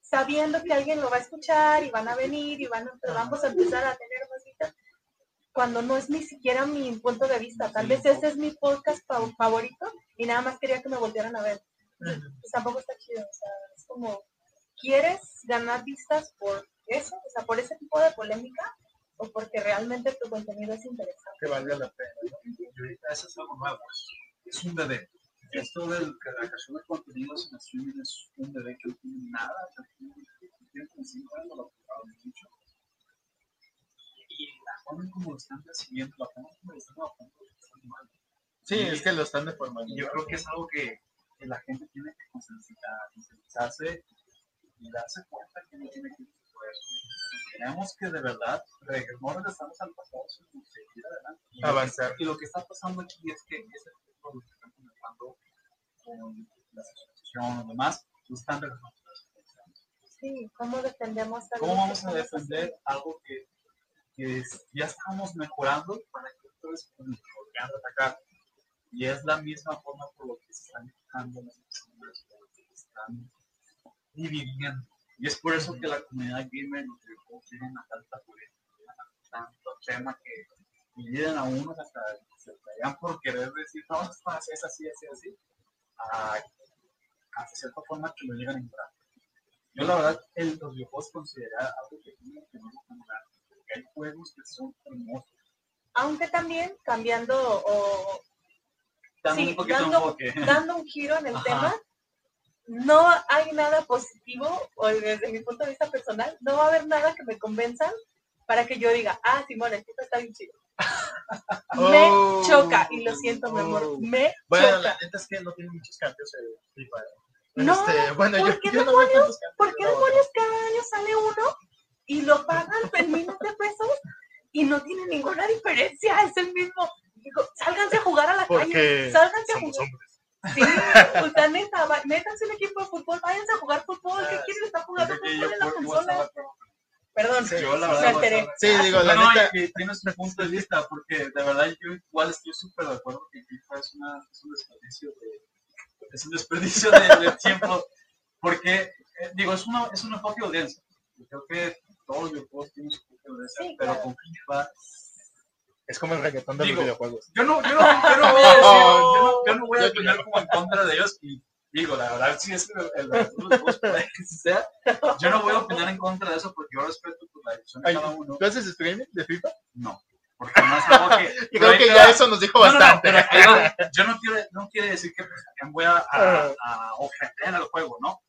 Sabiendo que alguien lo va a escuchar y van a venir y van a, vamos a empezar a tener más cuando no es ni siquiera mi punto de vista. Tal vez ese es mi podcast fa- favorito y nada más quería que me volvieran a ver. Pues tampoco está chido, o sea, es como, ¿quieres ganar vistas por eso? O sea, por ese tipo de polémica o porque realmente tu contenido es interesante. Que valga la pena. Y ahorita eso es algo nuevo. Es, es un bebé. Esto de la creación de contenidos en streaming es un bebé que no tiene nada. que tiene- que tiene como cinco años, lo han dicho. Y la forma en como lo están recibiendo, la forma como lo están trabajando, está mal. Sí, es que lo están deformando. Y yo creo que es algo que, que la gente tiene que concientizar- concientizarse y darse cuenta que no tiene que eso. Tenemos que de verdad no regresamos al pasado, sino seguir adelante. Y lo que- Avanzar. Y lo que está pasando aquí es que ese tipo de lo que están comentando con las asociaciones y demás, lo están regresando. a las asociaciones. Sí, ¿cómo defendemos a ¿Cómo vamos a defender algo que, que es- ya estamos mejorando para que ustedes puedan atacar? Y es la misma forma por lo que se están quejando las personas, por lo que se están dividiendo. Y es por eso que la comunidad gamer los videojuegos tienen a tanta política, tanto tema que dividen a unos hasta se pelean por querer decir, no, esto es así, así, así, a, hasta cierta forma que lo llegan a entrar. Yo la verdad, el, los videojuegos considera algo que tienen que no mejorar, porque hay juegos que son hermosos. Aunque también cambiando o Dando Sí, un dando- dando un giro en el Ajá. tema, no hay nada positivo, o desde mi punto de vista personal, no va a haber nada que me convenzan para que yo diga, ah, Simón, el tipo está bien chido. me Oh, choca, y lo siento, mi amor, oh. me Bueno, choca. la neta es que no tiene muchos cambios el FIFA. No, Este, bueno, yo, ¿por qué yo no tantos cambios. ¿Por qué no, demonios cada año sale uno y lo pagan en miles de pesos y no tiene ninguna diferencia? Es el mismo. Digo, sálganse a jugar a la Porque calle, sálganse a jugar. hombres. Sí, o sea, neta, va- métanse un equipo de fútbol, váyanse a jugar fútbol. ¿Qué Ah, quieren estar jugando fútbol yo en la consola? Perdón, Sí, yo la me verdad alteré. Sí, digo, la No, no, neta. y tienes tu punto de vista, porque de verdad yo igual estoy súper de acuerdo que FIFA es, una, es un desperdicio de, es un desperdicio de, de tiempo, porque, eh, digo, es, una, es un enfoque de audiencia. Yo creo que todos los videojuegos tienen su enfoque de audiencia, Sí, pero claro. con FIFA, Es como el reggaetón de Digo, los videojuegos. yo no, yo no, yo no voy a decir, yo no, yo no voy a yo opinar creo. como en contra de ellos, y digo, la verdad, si es que el, que sea, yo no voy a opinar en contra de eso, porque yo respeto pues, la decisión de Ay, cada uno. ¿Tú haces streaming de FIFA? No, porque no es algo que... Creo que ya eso nos dijo No, no, no, bastante. pero pero yo no quiero, no quiere decir que pues, también voy a, a, Ah. a ofender al juego, ¿no?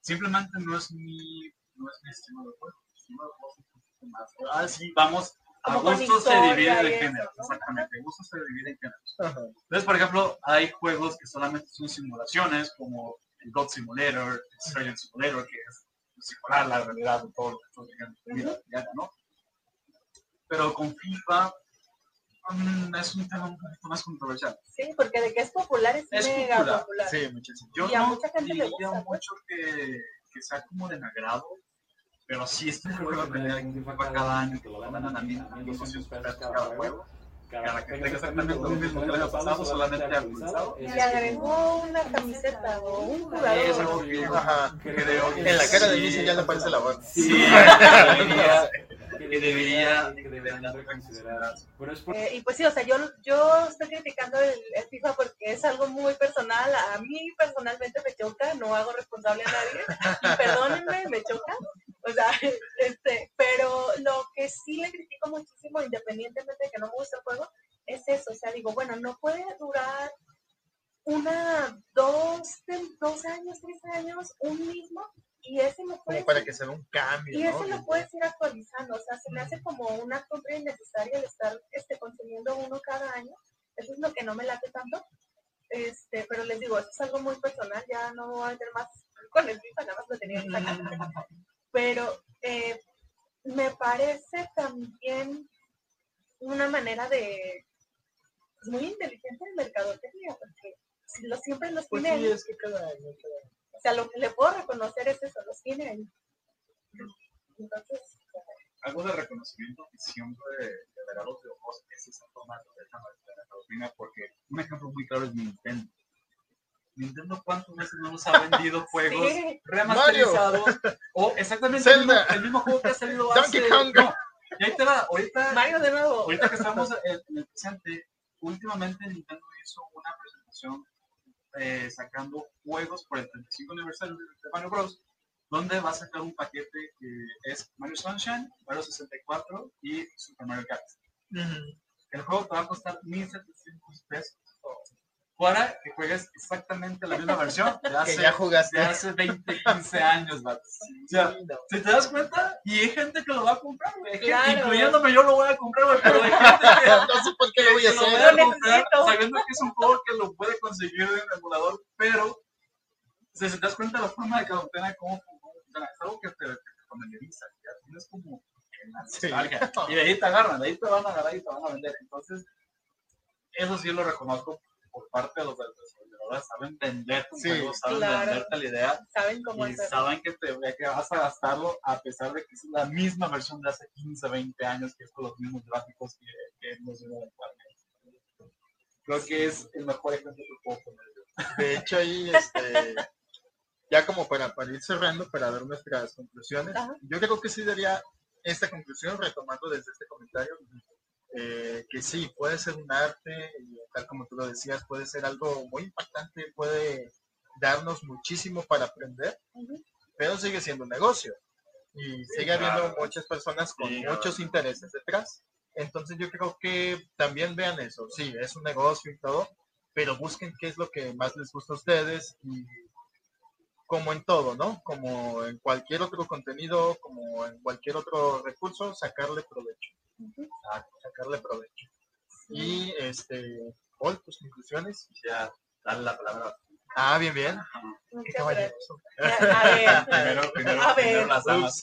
Simplemente no es mi, no es mi estilo de juego. Mi estilo de juego es un poquito más. Ah, sí, vamos, a gusto se divide de género. Exactamente, gusto se divide en géneros. Ajá. Entonces, por ejemplo, hay juegos que solamente son simulaciones, como el God Simulator, el Surgeon Simulator, que es simular la realidad de todo lo que estás viviendo ¿no? Pero con FIFA, Mm, es un tema un poquito más controversial. Sí, porque de que es popular es, Es mega popular, popular. Sí, muchísimo. Yo Y a no mucha gente le gusta, mucho que, que sea como de agrado, pero sí este juego va a tener cada año, que lo ganan a mí, a mí 200 pesos cada juego. Cada que tenga exactamente lo mismo que el año pasado, solamente actualizado. Y agregó una camiseta o un jugador. Es algo que Ajá. creo que En la cara de ya le aparece la voz. Sí, debería, que debería, que deberían reconsiderarse. Eh, y pues sí, o sea, yo, yo estoy criticando el, el FIFA porque es algo muy personal. A mí personalmente me choca, no hago responsable a nadie. Y perdónenme, me choca. O sea, este, pero lo que sí le critico muchísimo, independientemente de que no me guste el juego, es eso. O sea, digo, bueno, no puede durar una, dos, dos años, tres años, un mismo, y ese no puede Como para que se vea un cambio, y ¿no? eso lo puedes ir actualizando, o sea, se me hace como una compra innecesaria el estar este, consumiendo uno cada año. Eso es lo que no me late tanto. Este, pero les digo, esto es algo muy personal, ya no voy a meter más con el FIFA, nada más lo tenía sacar. Pero eh, me parece también una manera de pues, muy inteligente de mercadotecnia, porque si lo, siempre los Pues tiene sí, ahí. es que cada año, cada año. O sea, lo que le puedo reconocer es eso, los tiene ahí. Entonces, algo de reconocimiento que siempre le dará a los videojuegos es esa forma de la mercadotecnia, porque un ejemplo muy claro es Nintendo. Nintendo cuántas veces no nos ha vendido juegos Sí. remasterizados o exactamente el mismo, Zelda. el mismo juego que ha salido Donkey hace... Kong. No, y ahí te va, ahorita, Mario de nuevo. ahorita que estamos en, en el presente, últimamente Nintendo hizo una presentación eh, sacando juegos por el 35 aniversario de Mario Bros. donde va a sacar un paquete que es Mario Sunshine, Mario 64 y Super Mario Kart. El juego te va a costar 1.700 pesos para que juegues exactamente la misma versión de Que ya jugaste. de hace 20, 15 años, vato. O sea, Sí, no. si te das cuenta, y hay gente que lo va a comprar, güey. Claro. Incluyéndome, yo lo voy a comprar, güey, pero hay gente que, No sé por qué lo voy a que lo voy hacer. a comprar sabiendo que es un juego que lo puede conseguir en el emulador, pero o sea, si te das cuenta la forma de cada pena, cómo funciona, es algo que te, te familiariza, ya tienes como en la Sí. nostalgia, y de ahí te agarran, de ahí te van a agarrar y te van a vender. Entonces, eso sí lo reconozco por parte de los desarrolladores, saben vender tu Sí, juego, saben claro. venderte la idea Saben cómo y hacerlo. saben que, te, que vas a gastarlo a pesar de que es la misma versión de hace 15, 20 años, que es con los mismos gráficos que, que hemos visto actualmente. Creo que es el mejor ejemplo que puedo poner. yo. De hecho, ahí, este, ya como para, para ir cerrando, para dar nuestras conclusiones, Ajá. yo creo que sí daría esta conclusión, retomando desde este comentario, eh, que sí, puede ser un arte, y tal como tú lo decías, puede ser algo muy impactante, puede darnos muchísimo para aprender, pero sigue siendo un negocio. Y sigue habiendo claro. muchas personas con Sí, claro. muchos intereses detrás. Entonces yo creo que también vean eso. Sí, es un negocio y todo, pero busquen qué es lo que más les gusta a ustedes y como en todo, ¿no? Como en cualquier otro contenido, como en cualquier otro recurso, sacarle provecho. Sac- Sacarle provecho. Y este, Paul, tus conclusiones. Ya, dale la palabra. Ah, bien, bien. Muchas gracias. A ver, Primero, primero, A primero ver. las damas,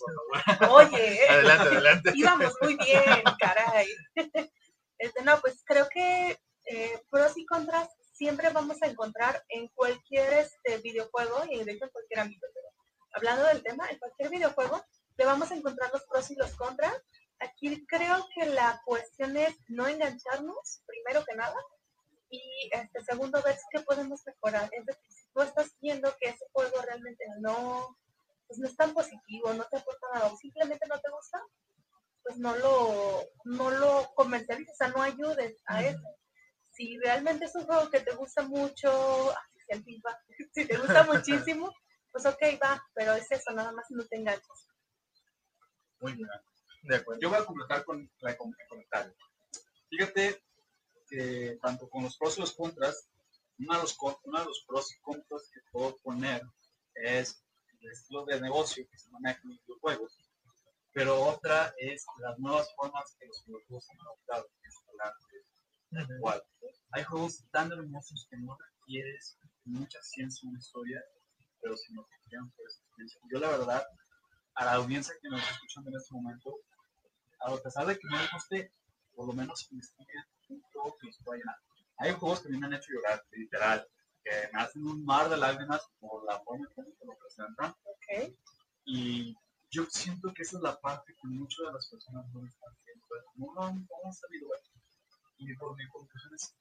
oye, Adelante, adelante. íbamos muy bien, caray. Este, no, pues creo que eh, pros y contras siempre vamos a encontrar en cualquier este, videojuego y de hecho en cualquier ámbito. Pero hablando del tema, en cualquier videojuego le vamos a encontrar los pros y los contras. Aquí creo que la cuestión es no engancharnos, primero que nada, y este, segundo, ver qué podemos mejorar. Es decir, si tú estás viendo que ese juego realmente no, pues no es tan positivo, no te aporta nada, o simplemente no te gusta, pues no lo, no lo comercialices, o sea, no ayudes a eso. Si realmente es un juego que te gusta mucho, el si te gusta muchísimo, pues ok, va, pero es eso, nada más no te enganches. Muy bien. De acuerdo. Yo voy a completar con la con- el comentario. Fíjate que tanto con los pros y los contras, uno de los, uno de los pros y contras que puedo poner es el estilo de negocio que se maneja en los videojuegos, pero otra es las nuevas formas que los videojuegos han adoptado, que es el arte igual. Hay juegos tan hermosos que no requieres mucha ciencia, una historia, pero si no te por esa experiencia. Yo la verdad, a la audiencia que nos está escuchando en este momento, a pesar de que no les guste por lo menos investiguen juego que los pueda llenar. Hay juegos que a mí me han hecho llorar, literal, que me hacen un mar de lágrimas por la forma en que lo presentan. Ok. Y yo siento que esa es la parte que muchas de las personas no están viendo. No lo han, no han sabido ver. Y por mi conclusión es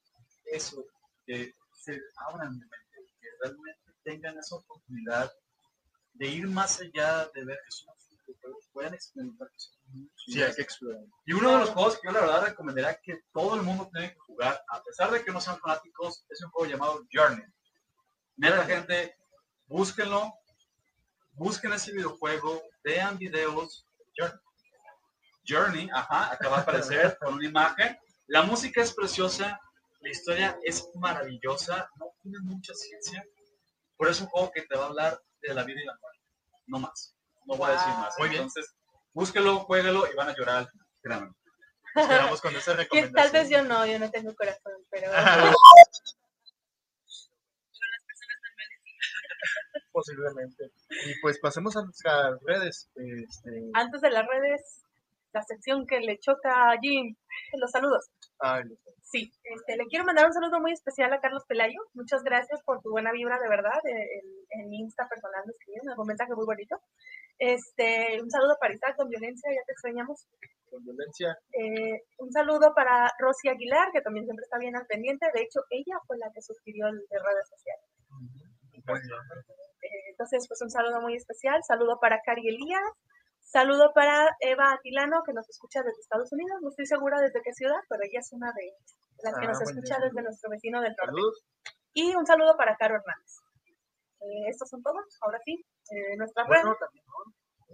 eso, que se abran de mente, que realmente tengan esa oportunidad de ir más allá de ver que son videojuegos, puedan experimentar que son mucho Sí, hay que explorar. y uno de los juegos que yo la verdad recomendaría que todo el mundo tiene que jugar, a pesar de que no sean fanáticos, es un juego llamado Journey. Neta, gente, búsquenlo, busquen ese videojuego, vean videos. Journey, Journey ajá, acaba de aparecer con una imagen. La música es preciosa, la historia es maravillosa, no tiene mucha ciencia, pero es un juego que te va a hablar de la vida y la muerte, no más. No voy a decir más. Muy bien. Entonces, búsquelo, jueguelo y van a llorar al final, créanme. Esperamos con esa Que recomendación. tal vez yo no, yo no tengo corazón, pero Posiblemente. Y pues pasemos a nuestras redes. Este, antes de las redes, la sección que le choca a Jim, los saludos. ay, Sí, este, le quiero mandar un saludo muy especial a Carlos Pelayo. Muchas gracias por tu buena vibra, de verdad. eh, En, en Insta personal me dejó un mensaje muy bonito. Este, un saludo para Isaac con violencia, ya te extrañamos. con violencia. Eh, un saludo para Rosy Aguilar, que también siempre está bien al pendiente. De hecho, ella fue la que suscribió el de redes sociales. Eh, entonces, pues un saludo muy especial. Saludo para Cari Elías. Saludo para Eva Atilano, que nos escucha desde Estados Unidos. No estoy segura desde qué ciudad, pero ella es una de las que Ah, nos escucha bien. desde nuestro vecino del norte. Y un saludo para Caro Hernández. Eh, estos son todos, ahora sí. Eh, Bueno, redes. también, ¿no?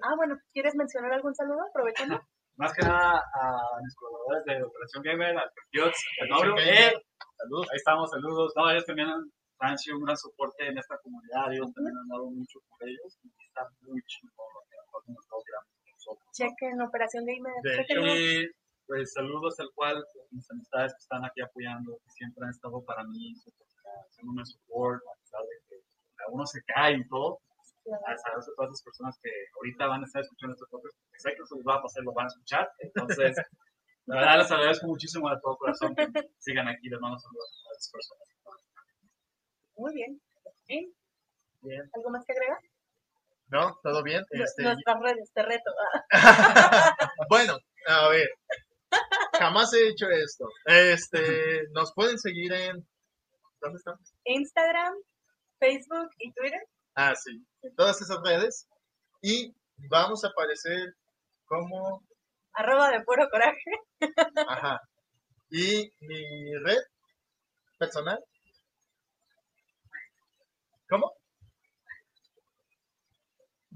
Ah, bueno, ¿quieres mencionar algún saludo? Aprovechando. Más que nada a mis colaboradores de Operación Gamer, al Perkiots, al Mauro, eh. Saludos. ahí estamos, saludos. No, ellos también han, han sido un gran soporte en esta comunidad, ellos también han dado mucho por ellos y está muy chido lo que tirando nosotros. Chequen Operación Gamer. De. Y pues saludos tal cual a mis amistades que están aquí apoyando, que siempre han estado para mí, haciéndome support, a pesar de que a uno se cae y todo. A saber a todas las personas que ahorita van a estar escuchando estos podcasts, porque sé que se les va a pasar, lo van a escuchar. Entonces, la verdad les agradezco muchísimo de todo corazón que sigan aquí, les mando saludos a todas las personas. Muy bien. ¿Sí? Bien. ¿Algo más que agregar? ¿No? ¿Todo bien? Este, Nuestras redes, te reto. Ah, bueno, a ver. Jamás he hecho esto. Este, nos pueden seguir en. ¿Dónde estamos? Instagram, Facebook y Twitter. Ah, sí. En todas esas redes. Y vamos a aparecer como. Arroba de puro coraje. Ajá. Y mi red personal. ¿Cómo?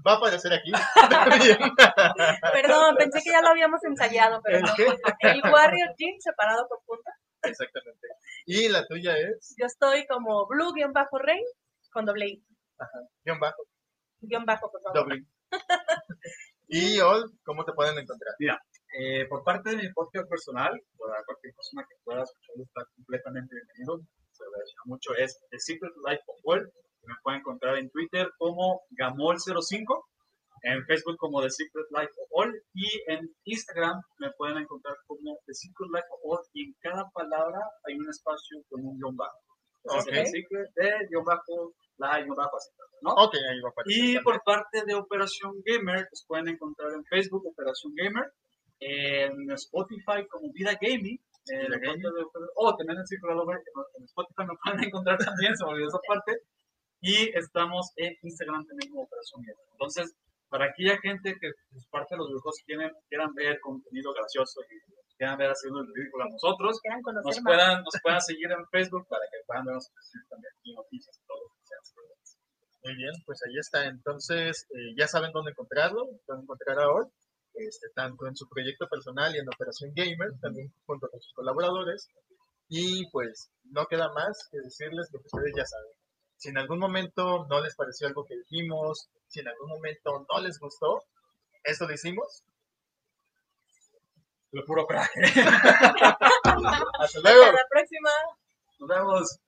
Va a aparecer aquí. Perdón, pensé que ya lo habíamos ensayado, pero ¿El no. qué? El Warrior Gym separado por puntos. Exactamente. Y la tuya es. Yo estoy como blue-rey con doble I. Guión bajo. Guión bajo, por favor. Doble. y Ol, ¿cómo te pueden encontrar? Eh, por parte de mi podcast personal, para cualquier persona que pueda escucharlo, está completamente bienvenido. Se agradece mucho. Es The Secret Life of World. Me pueden encontrar en Twitter como Gamol05, en Facebook como The Secret Life of All y en Instagram me pueden encontrar como The Secret Life of All y en cada palabra hay un espacio con un guion bajo. Entonces, Ok. The Secret de guion bajo, ¿no? Ok, ahí va a aparecer. Y también. por parte de Operación Gamer, los pueden encontrar en Facebook, Operación Gamer, en Spotify como Vida Gaming. eh, Vida cuenta de oh, también en Circular Over, en Spotify me pueden encontrar también, se me olvidó esa parte. Y estamos en Instagram también como Operación Gamer. Entonces, para aquella gente que pues, parte de los videojuegos quieren, quieran ver contenido gracioso y quieran ver haciendo el ridículo a nosotros, nos más. puedan, nos puedan seguir en Facebook para que puedan vernos también y noticias y todo. Muy bien, pues ahí está. Entonces, eh, ya saben dónde encontrarlo. Pueden encontrar a Ol, este, tanto en su proyecto personal y en Operación Gamer, también junto con sus colaboradores. Y pues, no queda más que decirles lo que ustedes ya saben. Si en algún momento no les pareció algo que dijimos, si en algún momento no les gustó, esto lo hicimos. Lo puro coraje. Hasta luego. Hasta la próxima. Nos vemos.